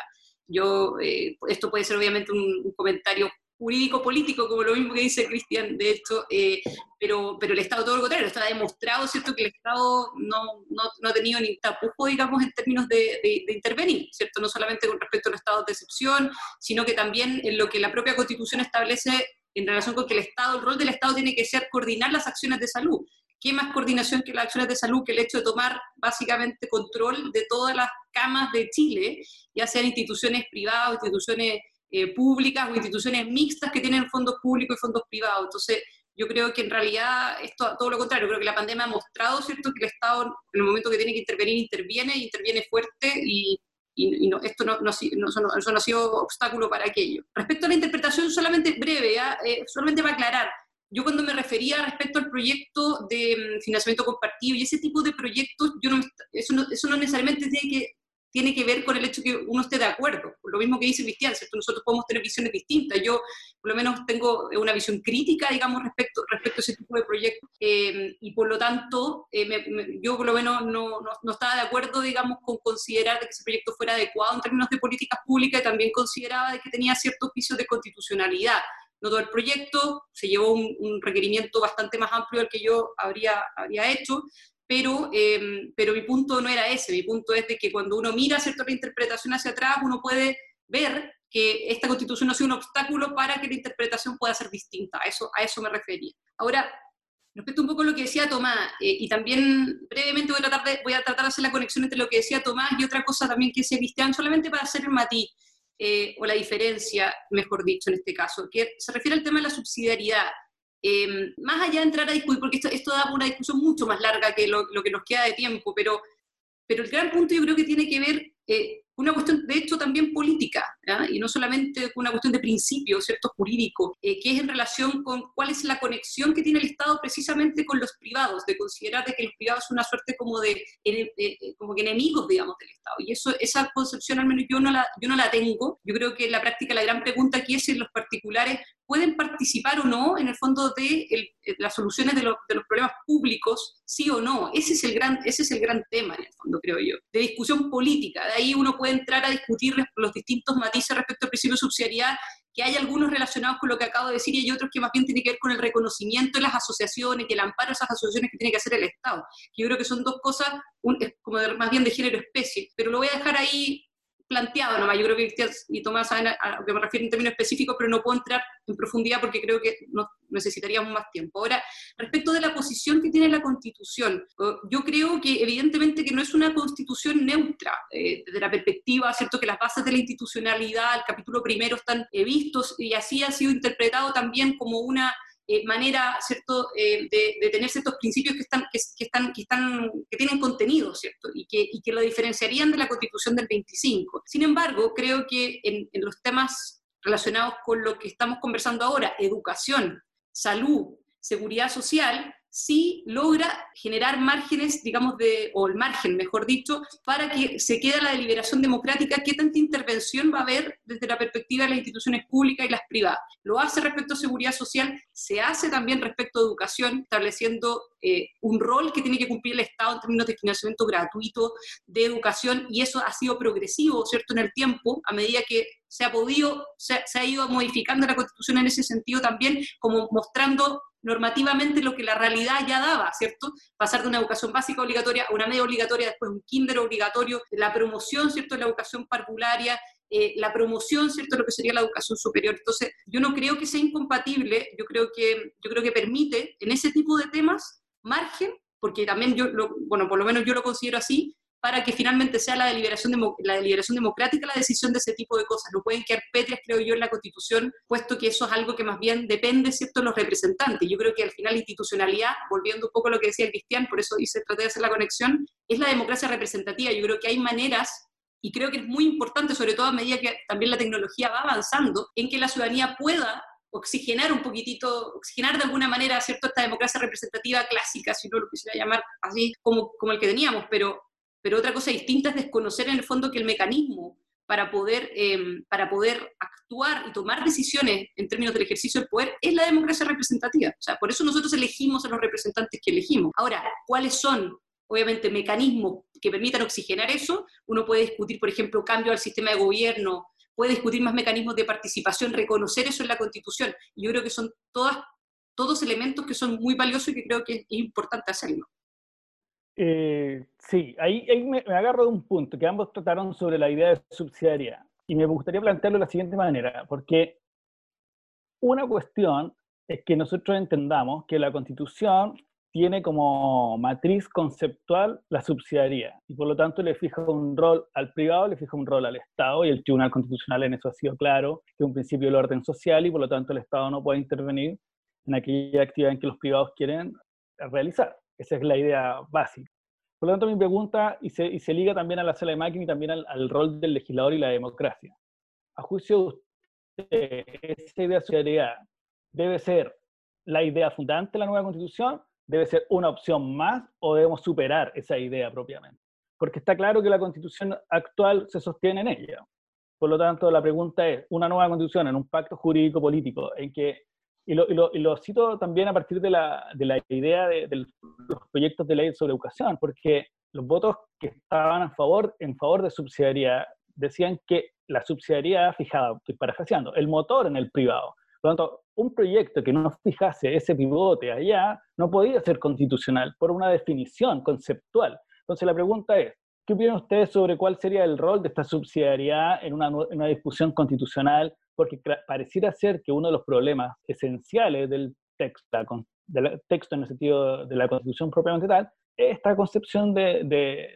Speaker 2: yo, eh, esto puede ser obviamente un, comentario jurídico-político, como lo mismo que dice Cristian, de esto, eh, pero, pero el Estado todo lo contrario, está demostrado, ¿cierto?, que el Estado no, no, no ha tenido ni tapujo, digamos, en términos de, de, de, intervenir, ¿cierto?, no solamente con respecto a los estados de excepción, sino que también en lo que la propia Constitución establece en relación con que el Estado, el rol del Estado tiene que ser coordinar las acciones de salud. ¿Qué más coordinación que las acciones de salud que el hecho de tomar básicamente control de todas las camas de Chile, ya sean instituciones privadas, instituciones eh, públicas o instituciones mixtas que tienen fondos públicos y fondos privados? Entonces, yo creo que en realidad esto todo lo contrario, creo que la pandemia ha mostrado, ¿cierto?, que el Estado en el momento que tiene que intervenir, interviene, interviene fuerte y, y, no, esto no, no, eso no ha sido obstáculo para aquello. Respecto a la interpretación, solamente breve, ¿ah? eh, solamente para aclarar, yo cuando me refería respecto al proyecto de mm, financiamiento compartido y ese tipo de proyectos, yo no, eso, no, eso no necesariamente tiene que tiene que ver con el hecho que uno esté de acuerdo. Lo mismo que dice Cristian, ¿cierto? Nosotros podemos tener visiones distintas. Yo, por lo menos, tengo una visión crítica, digamos, respecto, respecto a ese tipo de proyectos. Eh, y por lo tanto, eh, yo, por lo menos, no, no, estaba de acuerdo, digamos, con considerar que ese proyecto fuera adecuado en términos de políticas públicas y también consideraba de que tenía ciertos vicios de constitucionalidad. No todo el proyecto, se llevó un, un requerimiento bastante más amplio del que yo habría, habría hecho, pero, em, pero mi punto no era ese, mi punto es de que cuando uno mira cierta interpretación hacia atrás, uno puede ver que esta constitución no sido un obstáculo para que la interpretación pueda ser distinta, a eso, a eso me refería. Ahora, respecto un poco a lo que decía Tomás, eh, y también brevemente voy a, tratar de, voy a tratar de hacer la conexión entre lo que decía Tomás y otra cosa también que decía Cristian, solamente para hacer el matiz, eh, o la diferencia, mejor dicho, en este caso, que se refiere al tema de la subsidiariedad. Em, más allá de entrar a discutir, porque esto, esto da una discusión mucho más larga que lo, que nos queda de tiempo, pero, pero el gran punto yo creo que tiene que ver eh, una cuestión, de hecho, también política, y no solamente una cuestión de principio, ¿cierto?, jurídico, eh, que es en relación con cuál es la conexión que tiene el Estado precisamente con los privados, de considerar de que los privados son una suerte como de, eh, como que enemigos, digamos, del Estado. Y eso, esa concepción al menos yo no, la, yo no la tengo. Yo creo que en la práctica la gran pregunta aquí es si los particulares pueden participar o no en el fondo de las soluciones de, los problemas públicos, sí o no. Ese es, el gran, ese es el gran tema, en el fondo, creo yo, de discusión política. De ahí uno puede entrar a discutir los distintos matices respecto al principio de subsidiariedad, que hay algunos relacionados con lo que acabo de decir y hay otros que más bien tienen que ver con el reconocimiento de las asociaciones y el amparo de esas asociaciones que tiene que hacer el Estado. Que yo creo que son dos cosas, como más bien de género especie, pero lo voy a dejar ahí planteado nomás. Yo creo que Cristian y Tomás saben a lo que me refiero en términos específicos, pero no puedo entrar en profundidad porque creo que no, necesitaríamos más tiempo. Ahora, respecto de la posición que tiene la Constitución, yo creo que evidentemente que no es una Constitución neutra eh, desde la perspectiva, ¿cierto?, que las bases de la institucionalidad, el capítulo primero están eh, vistos y así ha sido interpretado también como una eh, manera, ¿cierto?, eh, de, tener ciertos principios que, están, que, están, que, tienen contenido, ¿cierto?, y que, y que lo diferenciarían de la Constitución del 25. Sin embargo, creo que en los temas relacionados con lo que estamos conversando ahora, educación, salud, seguridad social, sí logra generar márgenes, digamos, o el margen, mejor dicho, para que se quede la deliberación democrática, qué tanta intervención va a haber desde la perspectiva de las instituciones públicas y las privadas. Lo hace respecto a seguridad social, se hace también respecto a educación, estableciendo eh, un rol que tiene que cumplir el Estado en términos de financiamiento gratuito de educación, y eso ha sido progresivo, ¿cierto?, en el tiempo, a medida que se ha podido, se ha ido modificando la Constitución en ese sentido también, como mostrando normativamente lo que la realidad ya daba, ¿cierto? Pasar de una educación básica obligatoria a una media obligatoria, después un kinder obligatorio, la promoción, ¿cierto?, de la educación parvularia, eh, la promoción, ¿cierto?, lo que sería la educación superior. Entonces, yo no creo que sea incompatible, yo creo que, yo creo que permite en ese tipo de temas margen, porque también yo, bueno, por lo menos yo lo considero así, para que finalmente sea la deliberación, la deliberación democrática la decisión de ese tipo de cosas. No pueden quedar pétreas, creo yo, en la Constitución, puesto que eso es algo que más bien depende, ¿cierto?, de los representantes. Yo creo que al final la institucionalidad, volviendo un poco a lo que decía el Cristian, por eso hice, traté de hacer la conexión, es la democracia representativa. Yo creo que hay maneras y creo que es muy importante, sobre todo a medida que también la tecnología va avanzando, en que la ciudadanía pueda oxigenar un poquitito, oxigenar de alguna manera, ¿cierto?, esta democracia representativa clásica, si no lo quisiera llamar así, como, como el que teníamos, pero pero otra cosa distinta es desconocer en el fondo que el mecanismo para poder, em, para poder actuar y tomar decisiones en términos del ejercicio del poder es la democracia representativa. O sea, por eso nosotros elegimos a los representantes que elegimos. Ahora, ¿cuáles son, obviamente, mecanismos que permitan oxigenar eso? Uno puede discutir, por ejemplo, cambio al sistema de gobierno, puede discutir más mecanismos de participación, reconocer eso en la Constitución. yo creo que son todas, todos elementos que son muy valiosos y que creo que es importante hacerlo.
Speaker 1: Eh, sí, ahí, me, agarro de un punto que ambos trataron sobre la idea de subsidiariedad. Y me gustaría plantearlo de la siguiente manera, porque una cuestión es que nosotros entendamos que la Constitución tiene como matriz conceptual la subsidiariedad y por lo tanto le fija un rol al privado, le fija un rol al Estado y el Tribunal Constitucional en eso ha sido claro, que es un principio del orden social y por lo tanto el Estado no puede intervenir en aquella actividad en que los privados quieren realizar. Esa es la idea básica. Por lo tanto, mi pregunta, y se, y se liga también a la sala de máquina y también al, rol del legislador y la democracia. A juicio de usted, esa idea de solidaridad debe ser la idea fundante de la nueva constitución, debe ser una opción más o debemos superar esa idea propiamente. Porque está claro que la constitución actual se sostiene en ella. Por lo tanto, la pregunta es, una nueva constitución en un pacto jurídico político en que y lo, y, lo, cito también a partir de la, de la idea de, los proyectos de ley sobre educación, porque los votos que estaban a favor, en favor de subsidiariedad decían que la subsidiariedad fijaba, estoy parafraseando, el motor en el privado. Por lo tanto, un proyecto que no fijase ese pivote allá no podía ser constitucional por una definición conceptual. Entonces la pregunta es, ¿qué opinan ustedes sobre cuál sería el rol de esta subsidiariedad en una, en una discusión constitucional porque pareciera ser que uno de los problemas esenciales del texto, del texto en el sentido de la Constitución propiamente tal, es esta concepción de,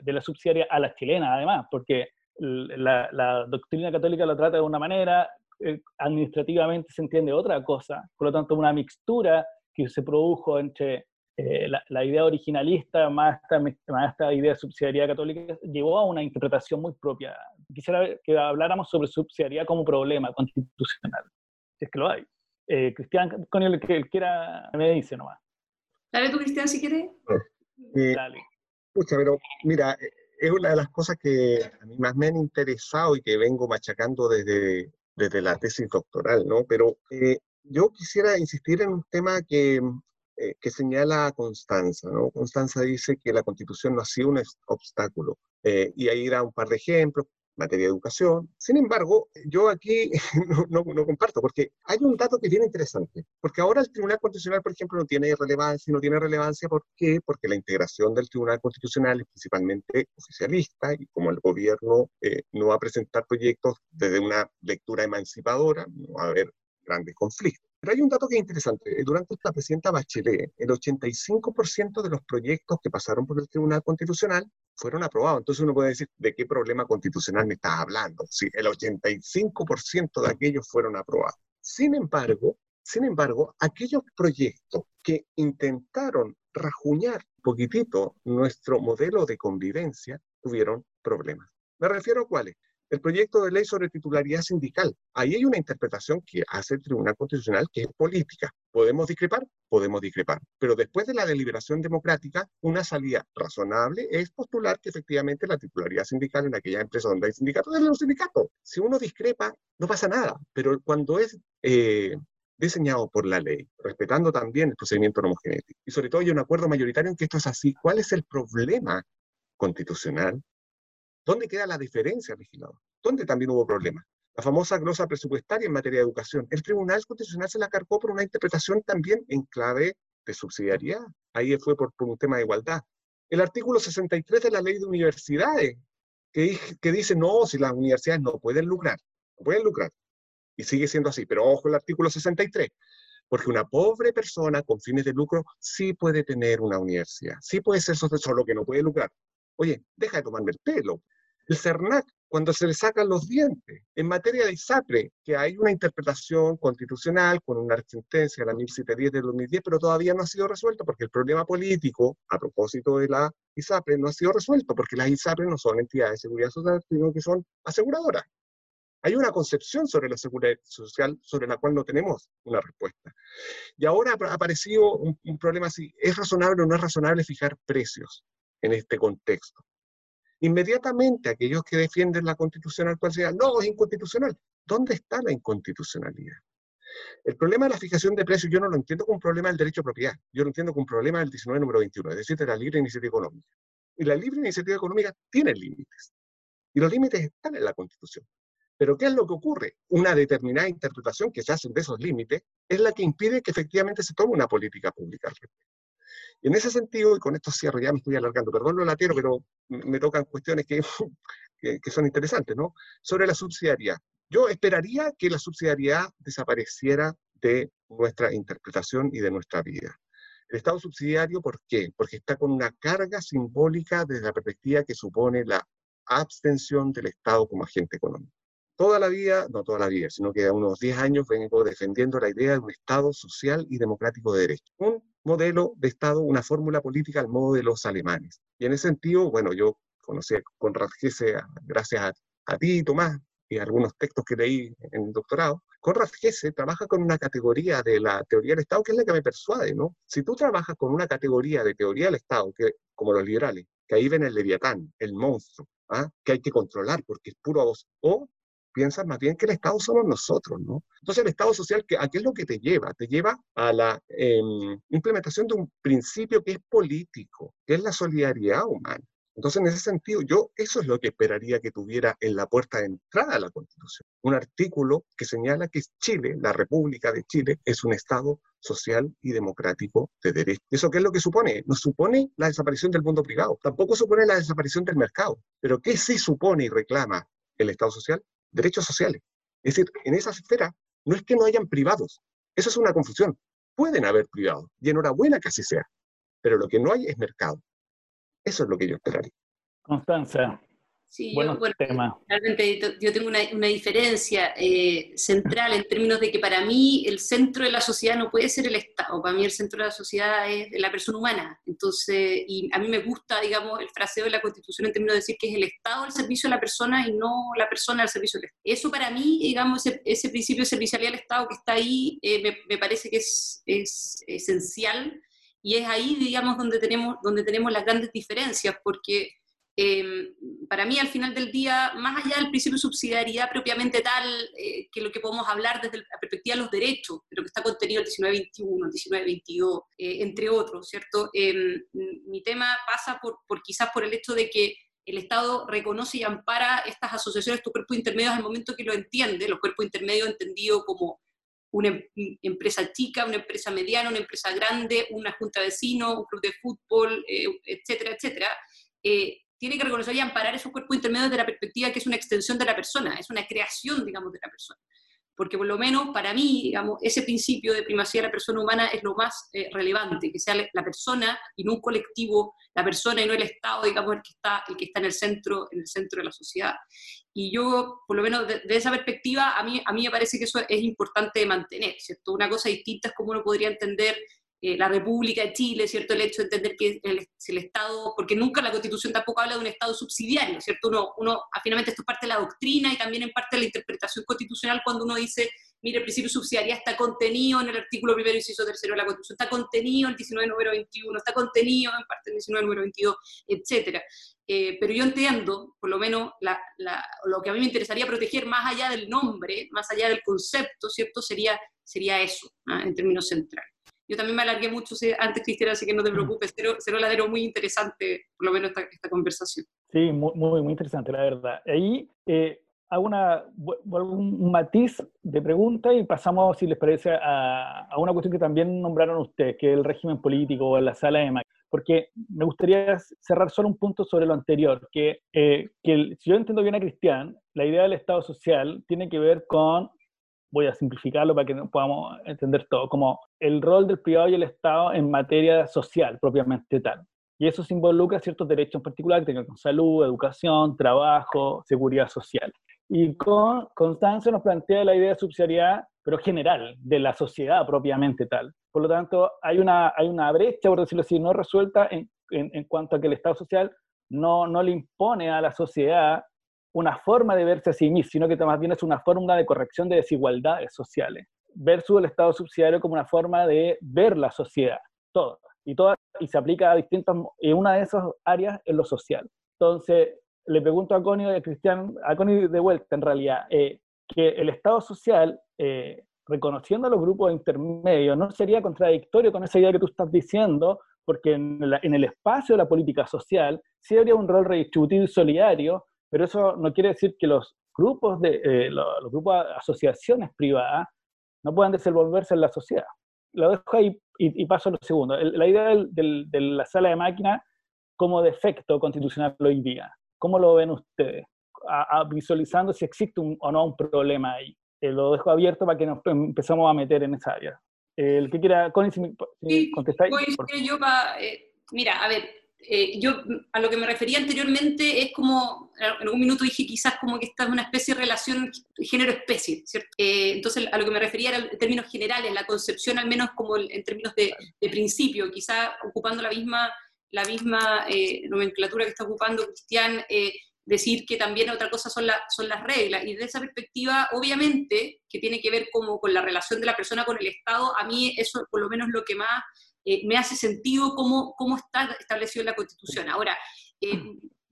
Speaker 1: de, la subsidiaria a la chilena, además, porque la, doctrina católica lo trata de una manera, eh, administrativamente se entiende otra cosa, por lo tanto una mixtura que se produjo entre eh, la, idea originalista, más esta, más esta idea de católica, llevó a una interpretación muy propia. Quisiera que habláramos sobre subsidiariedad como problema constitucional, si es que lo hay. Eh, Cristian, con el que él quiera, me dice nomás.
Speaker 2: Dale tú, Cristian, si quieres.
Speaker 3: Eh, Dale. Escucha, pero mira, es una de las cosas que a mí más me han interesado y que vengo machacando desde, desde la tesis doctoral, ¿no? Pero yo quisiera insistir en un tema que eh, que señala Constanza. ¿no? Constanza dice que la constitución no ha sido un obstáculo. Eh, y ahí da un par de ejemplos, materia de educación. Sin embargo, yo aquí no, no, comparto, porque hay un dato que bien interesante, porque ahora el Tribunal Constitucional, por ejemplo, no tiene relevancia, no tiene relevancia, ¿por qué? Porque la integración del Tribunal Constitucional es principalmente oficialista, y como el gobierno eh, no va a presentar proyectos desde una lectura emancipadora, no va a haber grandes conflictos. Pero hay un dato que es interesante. Durante la presidenta Bachelet, el 85% de los proyectos que pasaron por el Tribunal Constitucional fueron aprobados. Entonces uno puede decir, ¿de qué problema constitucional me estás hablando? Si el 85% de aquellos fueron aprobados. Sin embargo, sin embargo, aquellos proyectos que intentaron rajuñar poquitito nuestro modelo de convivencia tuvieron problemas. ¿Me refiero a cuáles? El proyecto de ley sobre titularidad sindical. Ahí hay una interpretación que hace el Tribunal Constitucional que es política. ¿Podemos discrepar? Podemos discrepar. Pero después de la deliberación democrática, una salida razonable es postular que efectivamente la titularidad sindical en aquella empresa donde hay sindicatos es los sindicatos. Si uno discrepa, no pasa nada. Pero cuando es eh, diseñado por la ley, respetando también el procedimiento homogenético, y sobre todo hay un acuerdo mayoritario en que esto es así, ¿cuál es el problema constitucional ¿Dónde queda la diferencia, legislador? ¿Dónde también hubo problemas? La famosa glosa presupuestaria en materia de educación. El Tribunal Constitucional se la cargó por una interpretación también en clave de subsidiariedad. Ahí fue por, un tema de igualdad. El artículo 63 de la ley de universidades, que, que dice, no, si las universidades no pueden lucrar, no pueden lucrar. Y sigue siendo así. Pero ojo el artículo 63 porque una pobre persona con fines de lucro sí puede tener una universidad, sí puede ser solo que no puede lucrar. Oye, deja de tomarme el pelo. El CERNAC, cuando se le sacan los dientes. En materia de ISAPRE, que hay una interpretación constitucional con una sentencia, la 1710 del 2010, pero todavía no ha sido resuelto porque el problema político, a propósito de la ISAPRE, no ha sido resuelto porque las ISAPRE no son entidades de seguridad social, sino que son aseguradoras. Hay una concepción sobre la seguridad social sobre la cual no tenemos una respuesta. Y ahora ha aparecido un, problema así, ¿es razonable o no es razonable fijar precios en este contexto? Inmediatamente aquellos que defienden la constitución actual decían, no, es inconstitucional. ¿Dónde está la inconstitucionalidad? El problema de la fijación de precios yo no lo entiendo como un problema del derecho a propiedad, yo lo entiendo como un problema del 19 número 21, es decir, de la libre iniciativa económica. Y la libre iniciativa económica tiene límites. Y los límites están en la Constitución. Pero ¿qué es lo que ocurre? Una determinada interpretación que se hace de esos límites es la que impide que efectivamente se tome una política pública al respecto. En ese sentido, y con esto cierro, ya me estoy alargando, perdón lo latero, pero me tocan cuestiones que, que, son interesantes, ¿no? Sobre la subsidiariedad. Yo esperaría que la subsidiariedad desapareciera de nuestra interpretación y de nuestra vida. El Estado subsidiario, ¿por qué? Porque está con una carga simbólica desde la perspectiva que supone la abstención del Estado como agente económico. Toda la vida, no toda la vida, sino que a unos 10 años vengo defendiendo la idea de un Estado social y democrático de derecho. Un modelo de Estado, una fórmula política al modo de los alemanes. Y en ese sentido, bueno, yo conocí a Conrad Gesse gracias a, ti, Tomás, y algunos textos que leí en el doctorado. Conrad Gesse trabaja con una categoría de la teoría del Estado que es la que me persuade, ¿no? Si tú trabajas con una categoría de teoría del Estado, que, como los liberales, que ahí ven el leviatán, el monstruo, ¿ah? que hay que controlar porque es puro voz, o piensas más bien que el Estado somos nosotros, ¿no? Entonces el Estado social, ¿a qué es lo que te lleva? Te lleva a la em, implementación de un principio que es político, que es la solidaridad humana. Entonces, en ese sentido, yo eso es lo que esperaría que tuviera en la puerta de entrada a la Constitución. Un artículo que señala que Chile, la República de Chile, es un Estado social y democrático de derecho. ¿Eso qué es lo que supone? No supone la desaparición del mundo privado, tampoco supone la desaparición del mercado. Pero ¿qué sí supone y reclama el Estado social? Derechos sociales. Es decir, en esa esfera no es que no hayan privados, eso es una confusión. Pueden haber privados, y enhorabuena que así sea, pero lo que no hay es mercado. Eso es lo que yo esperaría.
Speaker 1: Constanza.
Speaker 2: Sí, yo, realmente yo tengo una, diferencia eh, central en términos de que para mí el centro de la sociedad no puede ser el Estado, para mí el centro de la sociedad es la persona humana. Entonces, y a mí me gusta, digamos, el fraseo de la Constitución en términos de decir que es el Estado al servicio de la persona y no la persona al servicio del Estado. Eso para mí, digamos, ese, principio de servicialidad del Estado que está ahí, eh, me, me, parece que es, es esencial y es ahí, digamos, donde tenemos, donde tenemos las grandes diferencias, porque Em, para mí, al final del día, más allá del principio de subsidiariedad propiamente tal, eh, que lo que podemos hablar desde la perspectiva de los derechos, pero que está contenido el 1921, el 1922, eh, entre otros, ¿cierto? Em, mi tema pasa por, quizás por el hecho de que el Estado reconoce y ampara estas asociaciones, estos cuerpos intermedios al momento que lo entiende, los cuerpos intermedios entendidos como una em, empresa chica, una empresa mediana, una empresa grande, una junta de vecinos, un club de fútbol, eh, etcétera, etcétera tiene que reconocer y amparar esos cuerpos intermedios de la perspectiva que es una extensión de la persona, es una creación, digamos, de la persona. Porque por lo menos para mí, digamos, ese principio de primacía de la persona humana es lo más eh, relevante, que sea la persona y no un colectivo, la persona y no el Estado, digamos, el que está, el que está en el centro, en el centro de la sociedad. Y yo, por lo menos de, esa perspectiva, a mí, a mí me parece que eso es importante mantener, ¿cierto? Una cosa distinta es cómo uno podría entender eh, la República de Chile, ¿cierto? El hecho de entender que el, el, Estado, porque nunca la Constitución tampoco habla de un Estado subsidiario, ¿cierto? Uno, uno, ah, finalmente esto es parte de la doctrina y también en parte de la interpretación constitucional cuando uno dice, mire, el principio subsidiariedad está contenido en el artículo primero, inciso tercero de la Constitución, está contenido en el 19 número 21, está contenido en parte del 19 número 22, etcétera. Eh, pero yo entiendo, por lo menos, la, la, lo que a mí me interesaría proteger más allá del nombre, más allá del concepto, ¿cierto? Sería, sería eso, ¿ah? en términos centrales. Yo también me alargué mucho antes, Cristian, así que no te mm. preocupes, será ladero muy interesante, por lo menos esta, esta conversación.
Speaker 1: Sí, muy, muy, interesante, la verdad. Ahí eh, hago una, un matiz de pregunta y pasamos, si les parece, a, a, una cuestión que también nombraron ustedes, que es el régimen político o la sala de máquinas. Porque me gustaría cerrar solo un punto sobre lo anterior, que, eh, que si yo entiendo bien a Cristian, la idea del Estado social tiene que ver con voy a simplificarlo para que podamos entender todo, como el rol del privado y el Estado en materia social propiamente tal. Y eso se involucra ciertos derechos en particular que tengan con salud, educación, trabajo, seguridad social. Y con Constanza nos plantea la idea de subsidiariedad, pero general, de la sociedad propiamente tal. Por lo tanto, hay una, hay una brecha, por decirlo así, no resuelta en, en, en cuanto a que el Estado social no, no le impone a la sociedad una forma de verse a sí mismo, sino que más bien es una fórmula de corrección de desigualdades sociales, versus el Estado subsidiario como una forma de ver la sociedad, toda, y, toda, y se aplica a distintas, y una de esas áreas es lo social. Entonces, le pregunto a Connie y a Cristian, a Connie de vuelta en realidad, eh, que el Estado social, eh, reconociendo a los grupos intermedios, no sería contradictorio con esa idea que tú estás diciendo, porque en, en el espacio de la política social sí habría un rol redistributivo y solidario pero eso no quiere decir que los grupos de eh, los, grupos de asociaciones privadas no puedan desenvolverse en la sociedad. Lo dejo ahí y, paso a lo segundo. la idea de la sala de máquina como defecto constitucional hoy día, ¿cómo lo ven ustedes? visualizando si existe o no un problema ahí. Eh, lo dejo abierto para que nos empezamos a meter en esa área. el que quiera, Connie, si,
Speaker 2: sí, contestáis. Yo eh, mira, a ver, eh, yo a lo que me refería anteriormente es como, en algún minuto dije quizás como que esta es una especie de relación género-especie, ¿cierto? Eh, entonces a lo que me refería era en términos generales, la concepción al menos como en términos de, principio, quizás ocupando la misma, la misma eh, nomenclatura que está ocupando Cristian, decir que también otra cosa son, son las reglas. Y desde esa perspectiva, obviamente, que tiene que ver como con la relación de la persona con el Estado, a mí eso por lo menos lo que más eh, me hace sentido cómo, cómo está establecido en la Constitución. Ahora, eh,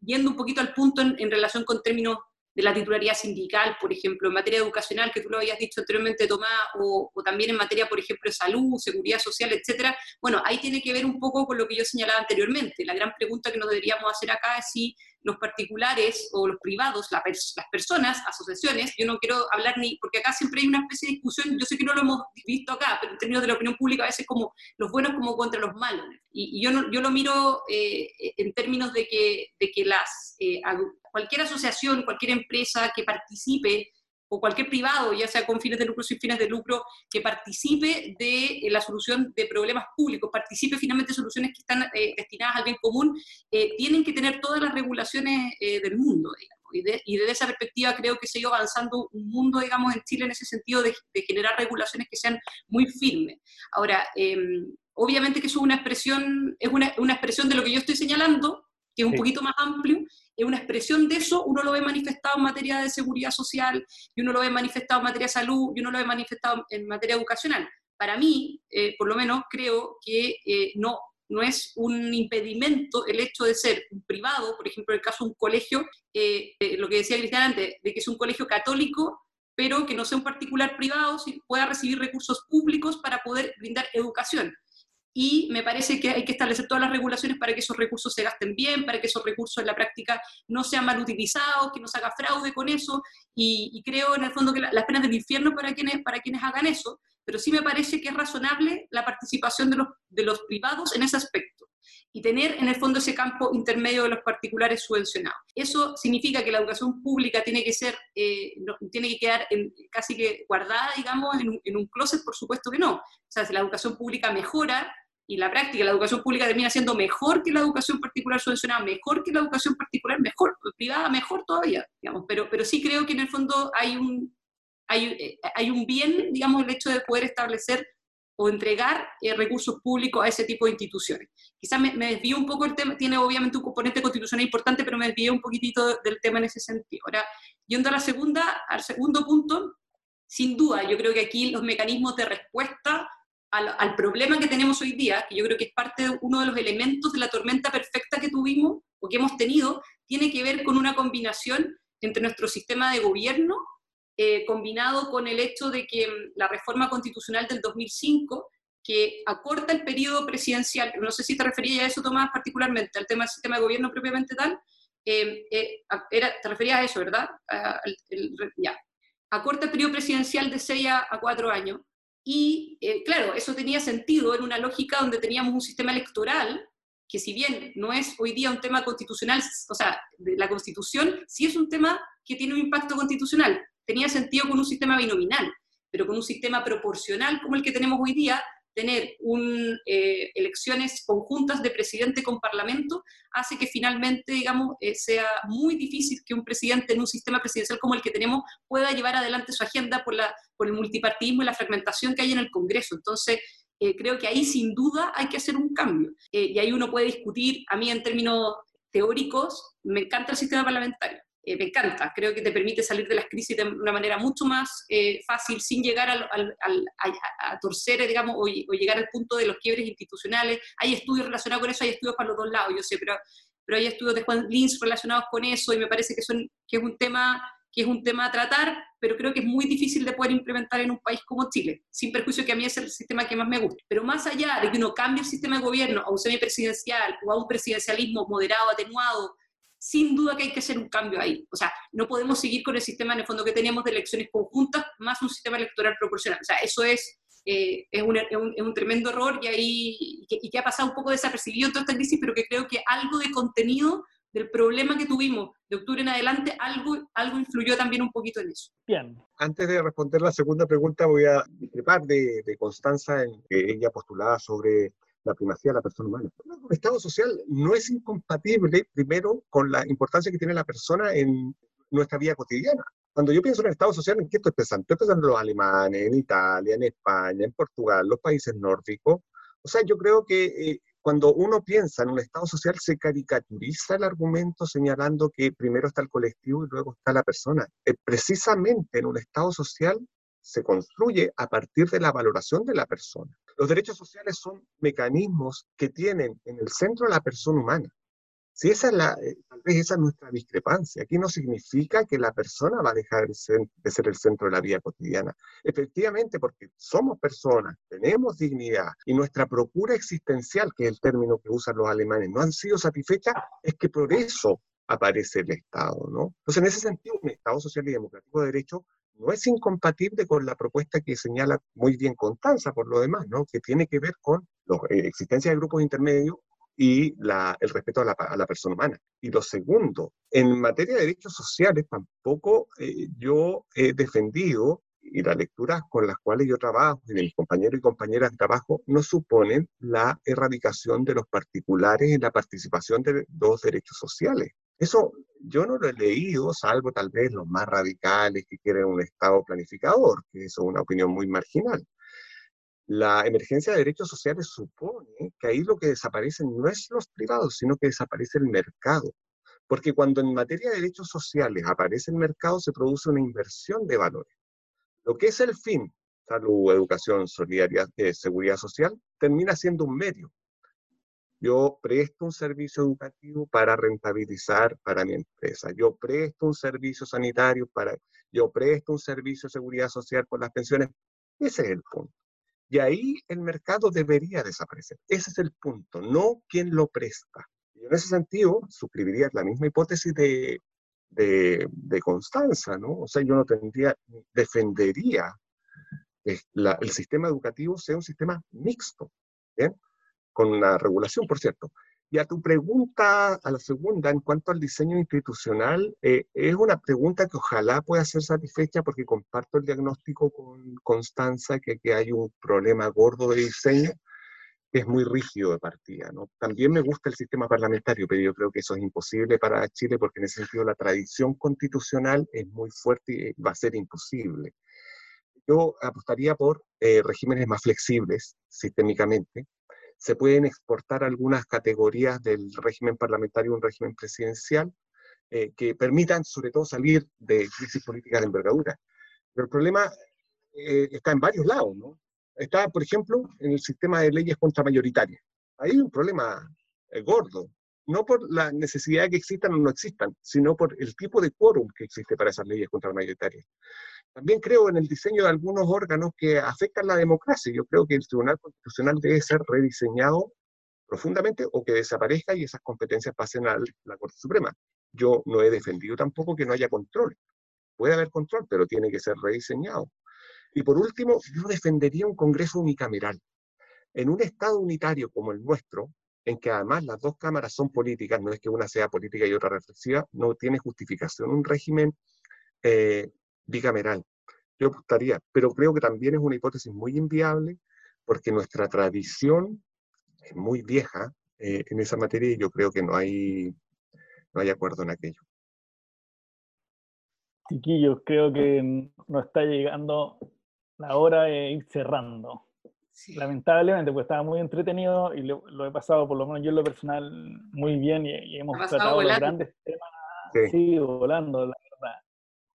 Speaker 2: yendo un poquito al punto en, relación con términos de la titularidad sindical, por ejemplo, en materia educacional, que tú lo habías dicho anteriormente, Tomás, o, o, también en materia, por ejemplo, de salud, seguridad social, etcétera. Bueno, ahí tiene que ver un poco con lo que yo señalaba anteriormente. La gran pregunta que nos deberíamos hacer acá es si los particulares o los privados, las personas, asociaciones, yo no quiero hablar ni, porque acá siempre hay una especie de discusión, yo sé que no lo hemos visto acá, pero en términos de la opinión pública a veces como los buenos como contra los malos. Y, yo, no, yo lo miro eh, en términos de que, de que las, eh, cualquier asociación, cualquier empresa que participe o cualquier privado, ya sea con fines de lucro o sin fines de lucro, que participe de la solución de problemas públicos, participe finalmente de soluciones que están destinadas al bien común, tienen que tener todas las regulaciones del mundo, Y, desde esa perspectiva creo que se ha ido avanzando un mundo, digamos, en Chile en ese sentido de, de generar regulaciones que sean muy firmes. Ahora, em, obviamente que eso es una expresión, es una, expresión de lo que yo estoy señalando, que es un poquito más amplio, es una expresión de eso, uno lo ve manifestado en materia de seguridad social, y uno lo ve manifestado en materia de salud, y uno lo ve manifestado en materia educacional. Para mí, eh, por lo menos, creo que eh, no, no es un impedimento el hecho de ser un privado, por ejemplo, en el caso de un colegio, eh, lo que decía Cristian antes, de que es un colegio católico, pero que no sea un particular privado, si pueda recibir recursos públicos para poder brindar educación y me parece que hay que establecer todas las regulaciones para que esos recursos se gasten bien, para que esos recursos en la práctica no sean mal utilizados, que no se haga fraude con eso, y, creo en el fondo que las penas del infierno para quienes, para quienes hagan eso, pero sí me parece que es razonable la participación de los, de los privados en ese aspecto y tener en el fondo ese campo intermedio de los particulares subvencionados. Eso significa que la educación pública tiene que ser, eh, tiene que quedar casi que guardada, digamos, en un, en un closet, por supuesto que no. O sea, si la educación pública mejora, y la práctica, la educación pública termina siendo mejor que la educación particular subvencionada, mejor que la educación particular, mejor, privada mejor todavía, digamos, pero, pero sí creo que en el fondo hay un, hay, eh, hay un bien, digamos, el hecho de poder establecer o entregar eh, recursos públicos a ese tipo de instituciones. Quizás me, me desvío un poco el tema, tiene obviamente un componente constitucional importante, pero me desvío un poquitito del tema en ese sentido. Ahora, yendo a la segunda, al segundo punto, sin duda, yo creo que aquí los mecanismos de respuesta al, problema que tenemos hoy día, que yo creo que es parte de uno de los elementos de la tormenta perfecta que tuvimos o que hemos tenido, tiene que ver con una combinación entre nuestro sistema de gobierno, eh, combinado con el hecho de que mm, la reforma constitucional del 2005, que acorta el periodo presidencial, no sé si te referías a eso, Tomás, particularmente, al tema del sistema de gobierno propiamente tal, eh, eh, era, te referías a eso, ¿verdad? ya. Acorta el periodo presidencial de 6 a 4 años, y eh, claro, eso tenía sentido en una lógica donde teníamos un sistema electoral que si bien no es hoy día un tema constitucional, o sea, la constitución sí es un tema que tiene un impacto constitucional. Tenía sentido con un sistema binominal, pero con un sistema proporcional como el que tenemos hoy día, tener un, eh, elecciones conjuntas de presidente con parlamento hace que finalmente, digamos, eh, sea muy difícil que un presidente en un sistema presidencial como el que tenemos pueda llevar adelante su agenda por, la, por el multipartidismo y la fragmentación que hay en el Congreso. Entonces, eh, creo que ahí sin duda hay que hacer un cambio. y ahí uno puede discutir, a mí en términos teóricos, me encanta el sistema parlamentario. Eh, me encanta. Creo que te permite salir de las crisis de una manera mucho más eh, fácil, sin llegar al, a, torcer, digamos, o, llegar al punto de los quiebres institucionales. Hay estudios relacionados con eso, hay estudios para los dos lados, yo sé, pero, pero hay estudios de Juan Lins relacionados con eso y me parece que, son, que es un tema que es un tema a tratar, pero creo que es muy difícil de poder implementar en un país como Chile, sin perjuicio que a mí es el sistema que más me gusta. Pero más allá de que uno cambie el sistema de gobierno a un semipresidencial o a un presidencialismo moderado, atenuado, sin duda que hay que hacer un cambio ahí. O sea, no podemos seguir con el sistema en el fondo que teníamos de elecciones conjuntas más un sistema electoral proporcional. O sea, eso es, eh, es, un, es, un, tremendo error y, ahí, y que, ha pasado un poco desapercibido en toda esta crisis, pero que creo que algo de contenido del problema que tuvimos de octubre en adelante, algo, algo influyó también un poquito en eso.
Speaker 3: Bien. Antes de responder la segunda pregunta, voy a discrepar de, de Constanza en que ella postulaba sobre la primacía de la persona humana. El Estado social no es incompatible, primero, con la importancia que tiene la persona en nuestra vida cotidiana. Cuando yo pienso en el Estado social, ¿en qué estoy pensando? Estoy pensando en los alemanes, en Italia, en España, en Portugal, los países nórdicos. O sea, yo creo que eh, cuando uno piensa en un Estado social, se caricaturiza el argumento señalando que primero está el colectivo y luego está la persona. Eh, precisamente en un Estado social se construye a partir de la valoración de la persona. Los derechos sociales son mecanismos que tienen en el centro a la persona humana. Si esa es eh, tal vez esa es nuestra discrepancia. Aquí no significa que la persona va a dejar de ser, de ser el centro de la vida cotidiana. Efectivamente, porque somos personas, tenemos dignidad y nuestra procura existencial, que es el término que usan los alemanes, no han sido satisfechas, es que por eso aparece el Estado, ¿no? Entonces, en ese sentido, un Estado social y democrático de derecho no es incompatible con la propuesta que señala muy bien Constanza, por lo demás, ¿no? que tiene que ver con la eh, existencia de grupos intermedios y el respeto a la, persona humana. Y lo segundo, en materia de derechos sociales tampoco eh, yo he defendido y las lecturas con las cuales yo trabajo y de mis compañeros y compañeras de trabajo no suponen la erradicación de los particulares en la participación de los derechos sociales. Eso yo no lo he leído, salvo tal vez los más radicales que quieren un Estado planificador, que eso es una opinión muy marginal. La emergencia de derechos sociales supone que ahí lo que desaparecen no es los privados, sino que desaparece el mercado. Porque cuando en materia de derechos sociales aparece el mercado, se produce una inversión de valores. Lo que es el fin, salud, educación, solidaridad, eh, seguridad social, termina siendo un medio. Yo presto un servicio educativo para rentabilizar para mi empresa. Yo presto un servicio sanitario para, yo presto un servicio de seguridad social por las pensiones. Ese es el punto. Y ahí el mercado debería desaparecer. Ese es el punto, no quien lo presta. Y en ese sentido, suscribiría la misma hipótesis de de, de Constanza, ¿no? O sea, yo no tendría, defendería que el sistema educativo sea un sistema mixto, ¿bien? Con una regulación, por cierto. Y a tu pregunta, a la segunda, en cuanto al diseño institucional, eh, es una pregunta que ojalá pueda ser satisfecha porque comparto el diagnóstico con Constanza que, que hay un problema gordo de diseño es muy rígido de partida. ¿no? También me gusta el sistema parlamentario, pero yo creo que eso es imposible para Chile porque en ese sentido la tradición constitucional es muy fuerte y va a ser imposible. Yo apostaría por eh, regímenes más flexibles sistémicamente. Se pueden exportar algunas categorías del régimen parlamentario a un régimen presidencial eh, que permitan sobre todo salir de crisis políticas de envergadura. Pero el problema eh, está en varios lados, ¿no? está, por ejemplo, en el sistema de leyes contramayoritarias. hay un problema eh, gordo, no por la necesidad de que existan o no existan, sino por el tipo de quórum que existe para esas leyes contramayoritarias. También creo en el diseño de algunos órganos que afectan la democracia. Yo creo que el Tribunal Constitucional debe ser rediseñado profundamente o que desaparezca y esas competencias pasen a la Corte Suprema. Yo no he defendido tampoco que no haya control. Puede haber control, pero tiene que ser rediseñado. Y por último, yo defendería un Congreso unicameral. En un Estado unitario como el nuestro, en que además las dos cámaras son políticas, no es que una sea política y otra reflexiva, no tiene justificación un régimen eh, bicameral. Yo apostaría, pero creo que también es una hipótesis muy inviable porque nuestra tradición es muy vieja eh, en esa materia y yo creo que no hay, no hay acuerdo en aquello.
Speaker 1: Chiquillos, creo que nos está llegando la hora de ir cerrando. Lamentablemente, pues estaba muy entretenido y lo, he pasado, por lo menos yo en lo personal, muy bien y, hemos tratado los grandes temas. Sí. volando, la.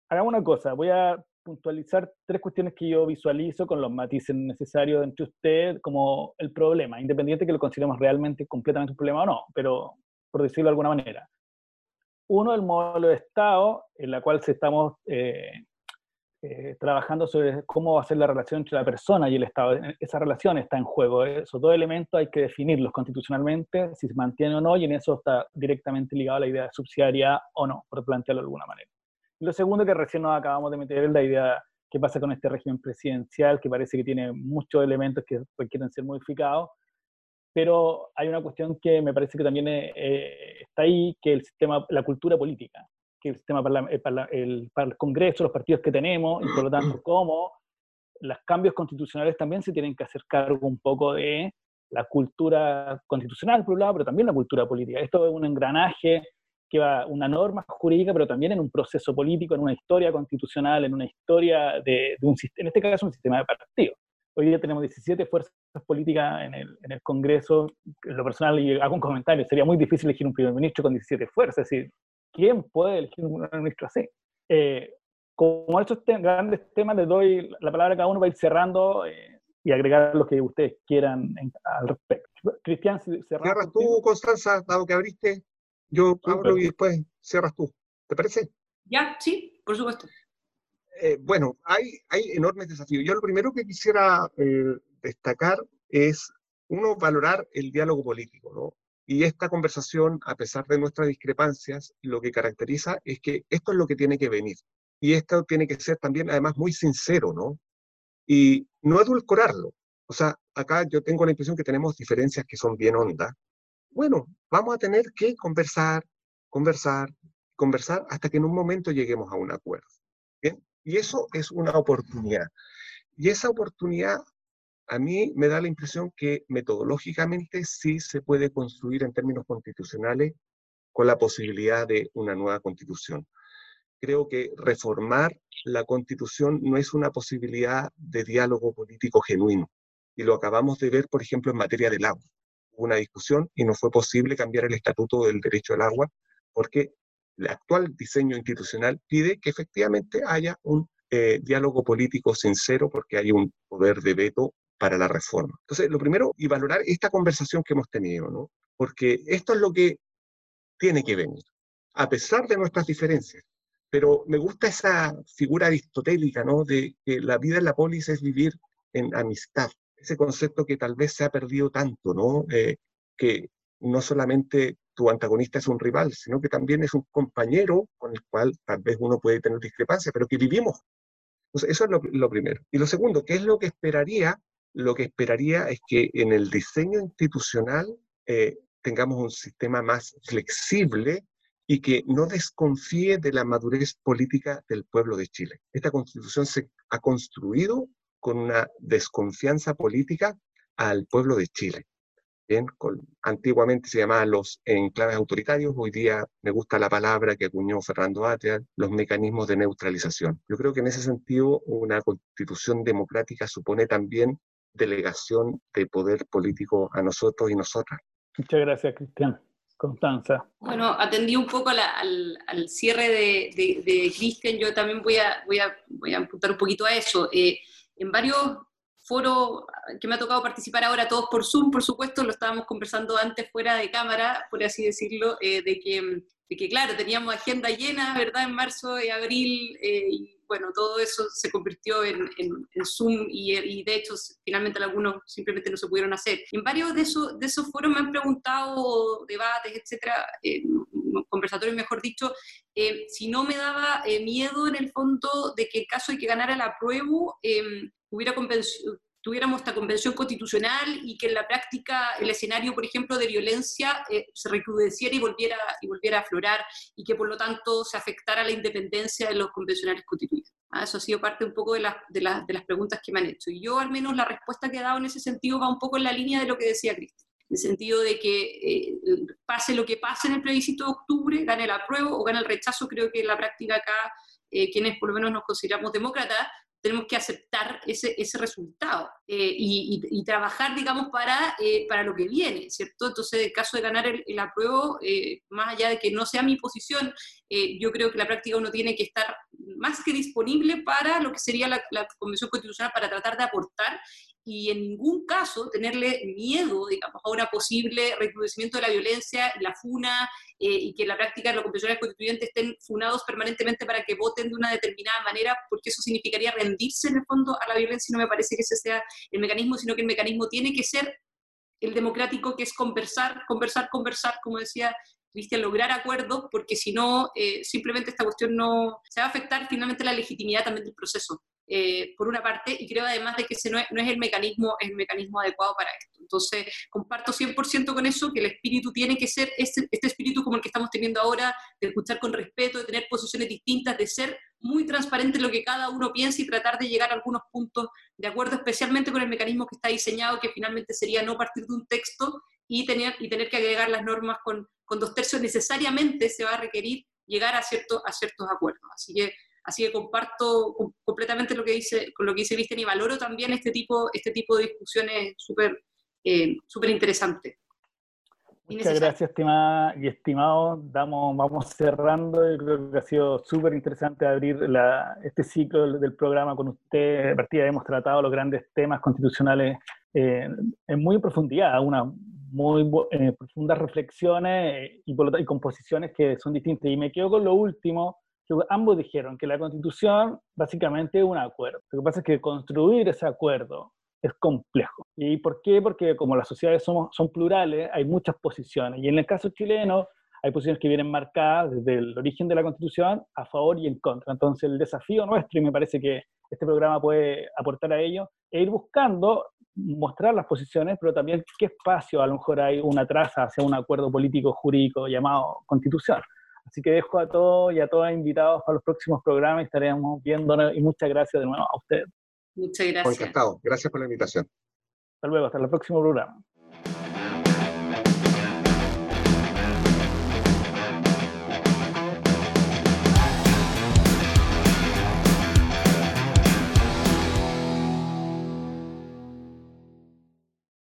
Speaker 1: Hagamos una cosa, voy a puntualizar tres cuestiones que yo visualizo con los matices necesarios entre usted como el problema, independiente que lo consideremos realmente completamente un problema o no, pero por decirlo de alguna manera. Uno, el modelo de Estado, en la cual estamos eh, eh, trabajando sobre cómo va a ser la relación entre la persona y el Estado. Esa relación está en juego. Esos dos elementos hay que definirlos constitucionalmente, si se mantiene o no, y en eso está directamente ligado a la idea de subsidiariedad o no, por plantearlo de alguna manera. Lo segundo que recién nos acabamos de meter es la idea qué pasa con este régimen presidencial, que parece que tiene muchos elementos que requieren ser modificados, pero hay una cuestión que me parece que también eh, está ahí, que el sistema, la cultura política que el sistema el, el, Congreso, los partidos que tenemos, y por lo tanto cómo los cambios constitucionales también se tienen que hacer cargo un poco de la cultura constitucional, por un lado, pero también la cultura política. Esto es un engranaje que va una norma jurídica, pero también en un proceso político, en una historia constitucional, en una historia de, un sistema, en este caso un sistema de partidos. Hoy día tenemos 17 fuerzas políticas en el, en el Congreso. En lo personal, y hago un comentario, sería muy difícil elegir un primer ministro con 17 fuerzas. Es decir, ¿quién puede elegir un ministro así? Eh, como estos grandes temas, les doy la palabra a cada uno para ir cerrando eh, y agregar lo que ustedes quieran al respecto. Cristian,
Speaker 3: cierras tú, Constanza, dado que abriste, yo abro y después cierras tú. ¿Te parece?
Speaker 2: Ya, sí, por supuesto.
Speaker 3: Eh, bueno, hay, hay enormes desafíos. Yo lo primero que quisiera destacar es, uno, valorar el diálogo político, ¿no? Y esta conversación, a pesar de nuestras discrepancias, lo que caracteriza es que esto es lo que tiene que venir. Y esto tiene que ser también, además, muy sincero, ¿no? Y no edulcorarlo. O sea, acá yo tengo la impresión que tenemos diferencias que son bien hondas, bueno, vamos a tener que conversar, conversar, conversar hasta que en un momento lleguemos a un acuerdo. Y eso es una oportunidad. Y esa oportunidad a mí me da la impresión que metodológicamente sí se puede construir en términos constitucionales con la posibilidad de una nueva constitución. Creo que reformar la constitución no es una posibilidad de diálogo político genuino. Y lo acabamos de ver, por ejemplo, en materia del agua. Una discusión y no fue posible cambiar el estatuto del derecho al agua porque el actual diseño institucional pide que efectivamente haya un eh, diálogo político sincero porque hay un poder de veto para la reforma. Entonces, lo primero, y valorar esta conversación que hemos tenido, ¿no? Porque esto es lo que tiene que venir, a pesar de nuestras diferencias. Pero me gusta esa figura aristotélica, ¿no? De que la vida en la polis es vivir en amistad. Ese concepto que tal vez se ha perdido tanto, ¿no? Eh, que no solamente tu antagonista es un rival, sino que también es un compañero con el cual tal vez uno puede tener discrepancia, pero que vivimos. Entonces, eso es lo, primero. Y lo segundo, ¿qué es lo que esperaría? Lo que esperaría es que en el diseño institucional eh, tengamos un sistema más flexible y que no desconfíe de la madurez política del pueblo de Chile. Esta constitución se ha construido con una desconfianza política al pueblo de Chile. Bien, antiguamente se llamaban los enclaves autoritarios, hoy día me gusta la palabra que acuñó Fernando Atria, los mecanismos de neutralización. Yo creo que en ese sentido una constitución democrática supone también delegación de poder político a nosotros y nosotras.
Speaker 1: Muchas gracias, Cristian. Constanza.
Speaker 2: Bueno, atendí un poco al, cierre de, de, Cristian, yo también voy a, voy, a, voy a apuntar un poquito a eso. Eh, en varios foros que me ha tocado participar ahora, todos por Zoom, por supuesto, lo estábamos conversando antes fuera de cámara, por así decirlo, eh, de, que, de que, claro, teníamos agenda llena, ¿verdad?, en marzo y abril, eh, bueno, todo eso se convirtió en, Zoom y, de hecho finalmente algunos simplemente no se pudieron hacer. En varios de esos, de esos foros me han preguntado, debates, etcétera, eh, conversatorios mejor dicho, eh, si no me daba eh, miedo en el fondo de que en caso de que ganara la prueba hubiera tuviéramos esta convención constitucional y que en la práctica el escenario, por ejemplo, de violencia se recrudeciera y volviera, y volviera a aflorar y que por lo tanto se afectara la independencia de los convencionales constituidos. Ah, eso ha sido parte un poco de, de, de, las preguntas que me han hecho. Y yo al menos la respuesta que he dado en ese sentido va un poco en la línea de lo que decía Cristian, en el sentido de que eh, pase lo que pase en el plebiscito de octubre, gane el apruebo o gane el rechazo, creo que en la práctica acá, eh, quienes por lo menos nos consideramos demócratas, tenemos que aceptar ese, ese resultado eh, y, trabajar, digamos, para, para lo que viene, ¿cierto? Entonces, en caso de ganar el, apruebo, más allá de que no sea mi posición, yo creo que la práctica uno tiene que estar más que disponible para lo que sería la Convención Constitucional, para tratar de aportar y en ningún caso tenerle miedo, digamos, a un posible recrudecimiento de la violencia, la funa, eh, y que en la práctica los convencionales constituyentes estén funados permanentemente para que voten de una determinada manera, porque eso significaría rendirse en el fondo a la violencia y no me parece que ese sea el mecanismo, sino que el mecanismo tiene que ser el democrático, que es conversar, conversar, conversar, como decía Cristian, lograr acuerdos, porque si no, eh, simplemente esta cuestión no se va a afectar finalmente la legitimidad también del proceso. Eh, por una parte, y creo además de que ese no es, el, mecanismo, el mecanismo adecuado para esto. Entonces, comparto 100% con eso, que el espíritu tiene que ser este, este, espíritu como el que estamos teniendo ahora, de escuchar con respeto, de tener posiciones distintas, de ser muy transparente en lo que cada uno piensa y tratar de llegar a algunos puntos de acuerdo, especialmente con el mecanismo que está diseñado, que finalmente sería no partir de un texto y tener, y tener que agregar las normas con, con dos tercios, necesariamente se va a requerir llegar a, cierto, a ciertos acuerdos. Así que Así que comparto completamente lo que dice, con lo que dice Visten y valoro también este tipo, este tipo de discusiones súper eh, súper interesantes.
Speaker 1: Muchas gracias, estimada y estimado. Damos, vamos cerrando. Yo creo que ha sido súper interesante abrir la, este ciclo del, programa con usted. A partir hemos tratado los grandes temas constitucionales eh, en muy profundidad, unas muy eh, profundas reflexiones y, y composiciones que son distintas. Y me quedo con lo último, ambos dijeron que la constitución básicamente es un acuerdo. Lo que pasa es que construir ese acuerdo es complejo. ¿Y por qué? Porque como las sociedades somos, son plurales, hay muchas posiciones. Y en el caso chileno hay posiciones que vienen marcadas desde el origen de la constitución a favor y en contra. Entonces el desafío nuestro, y me parece que este programa puede aportar a ello, es ir buscando mostrar las posiciones, pero también qué espacio a lo mejor hay una traza hacia un acuerdo político jurídico llamado constitución. Así que dejo a todos y a todas invitados para los próximos programas y estaremos viéndonos y muchas gracias de nuevo a ustedes.
Speaker 2: Muchas gracias.
Speaker 3: Encantado. Gracias por la invitación.
Speaker 1: Hasta luego, hasta el próximo programa.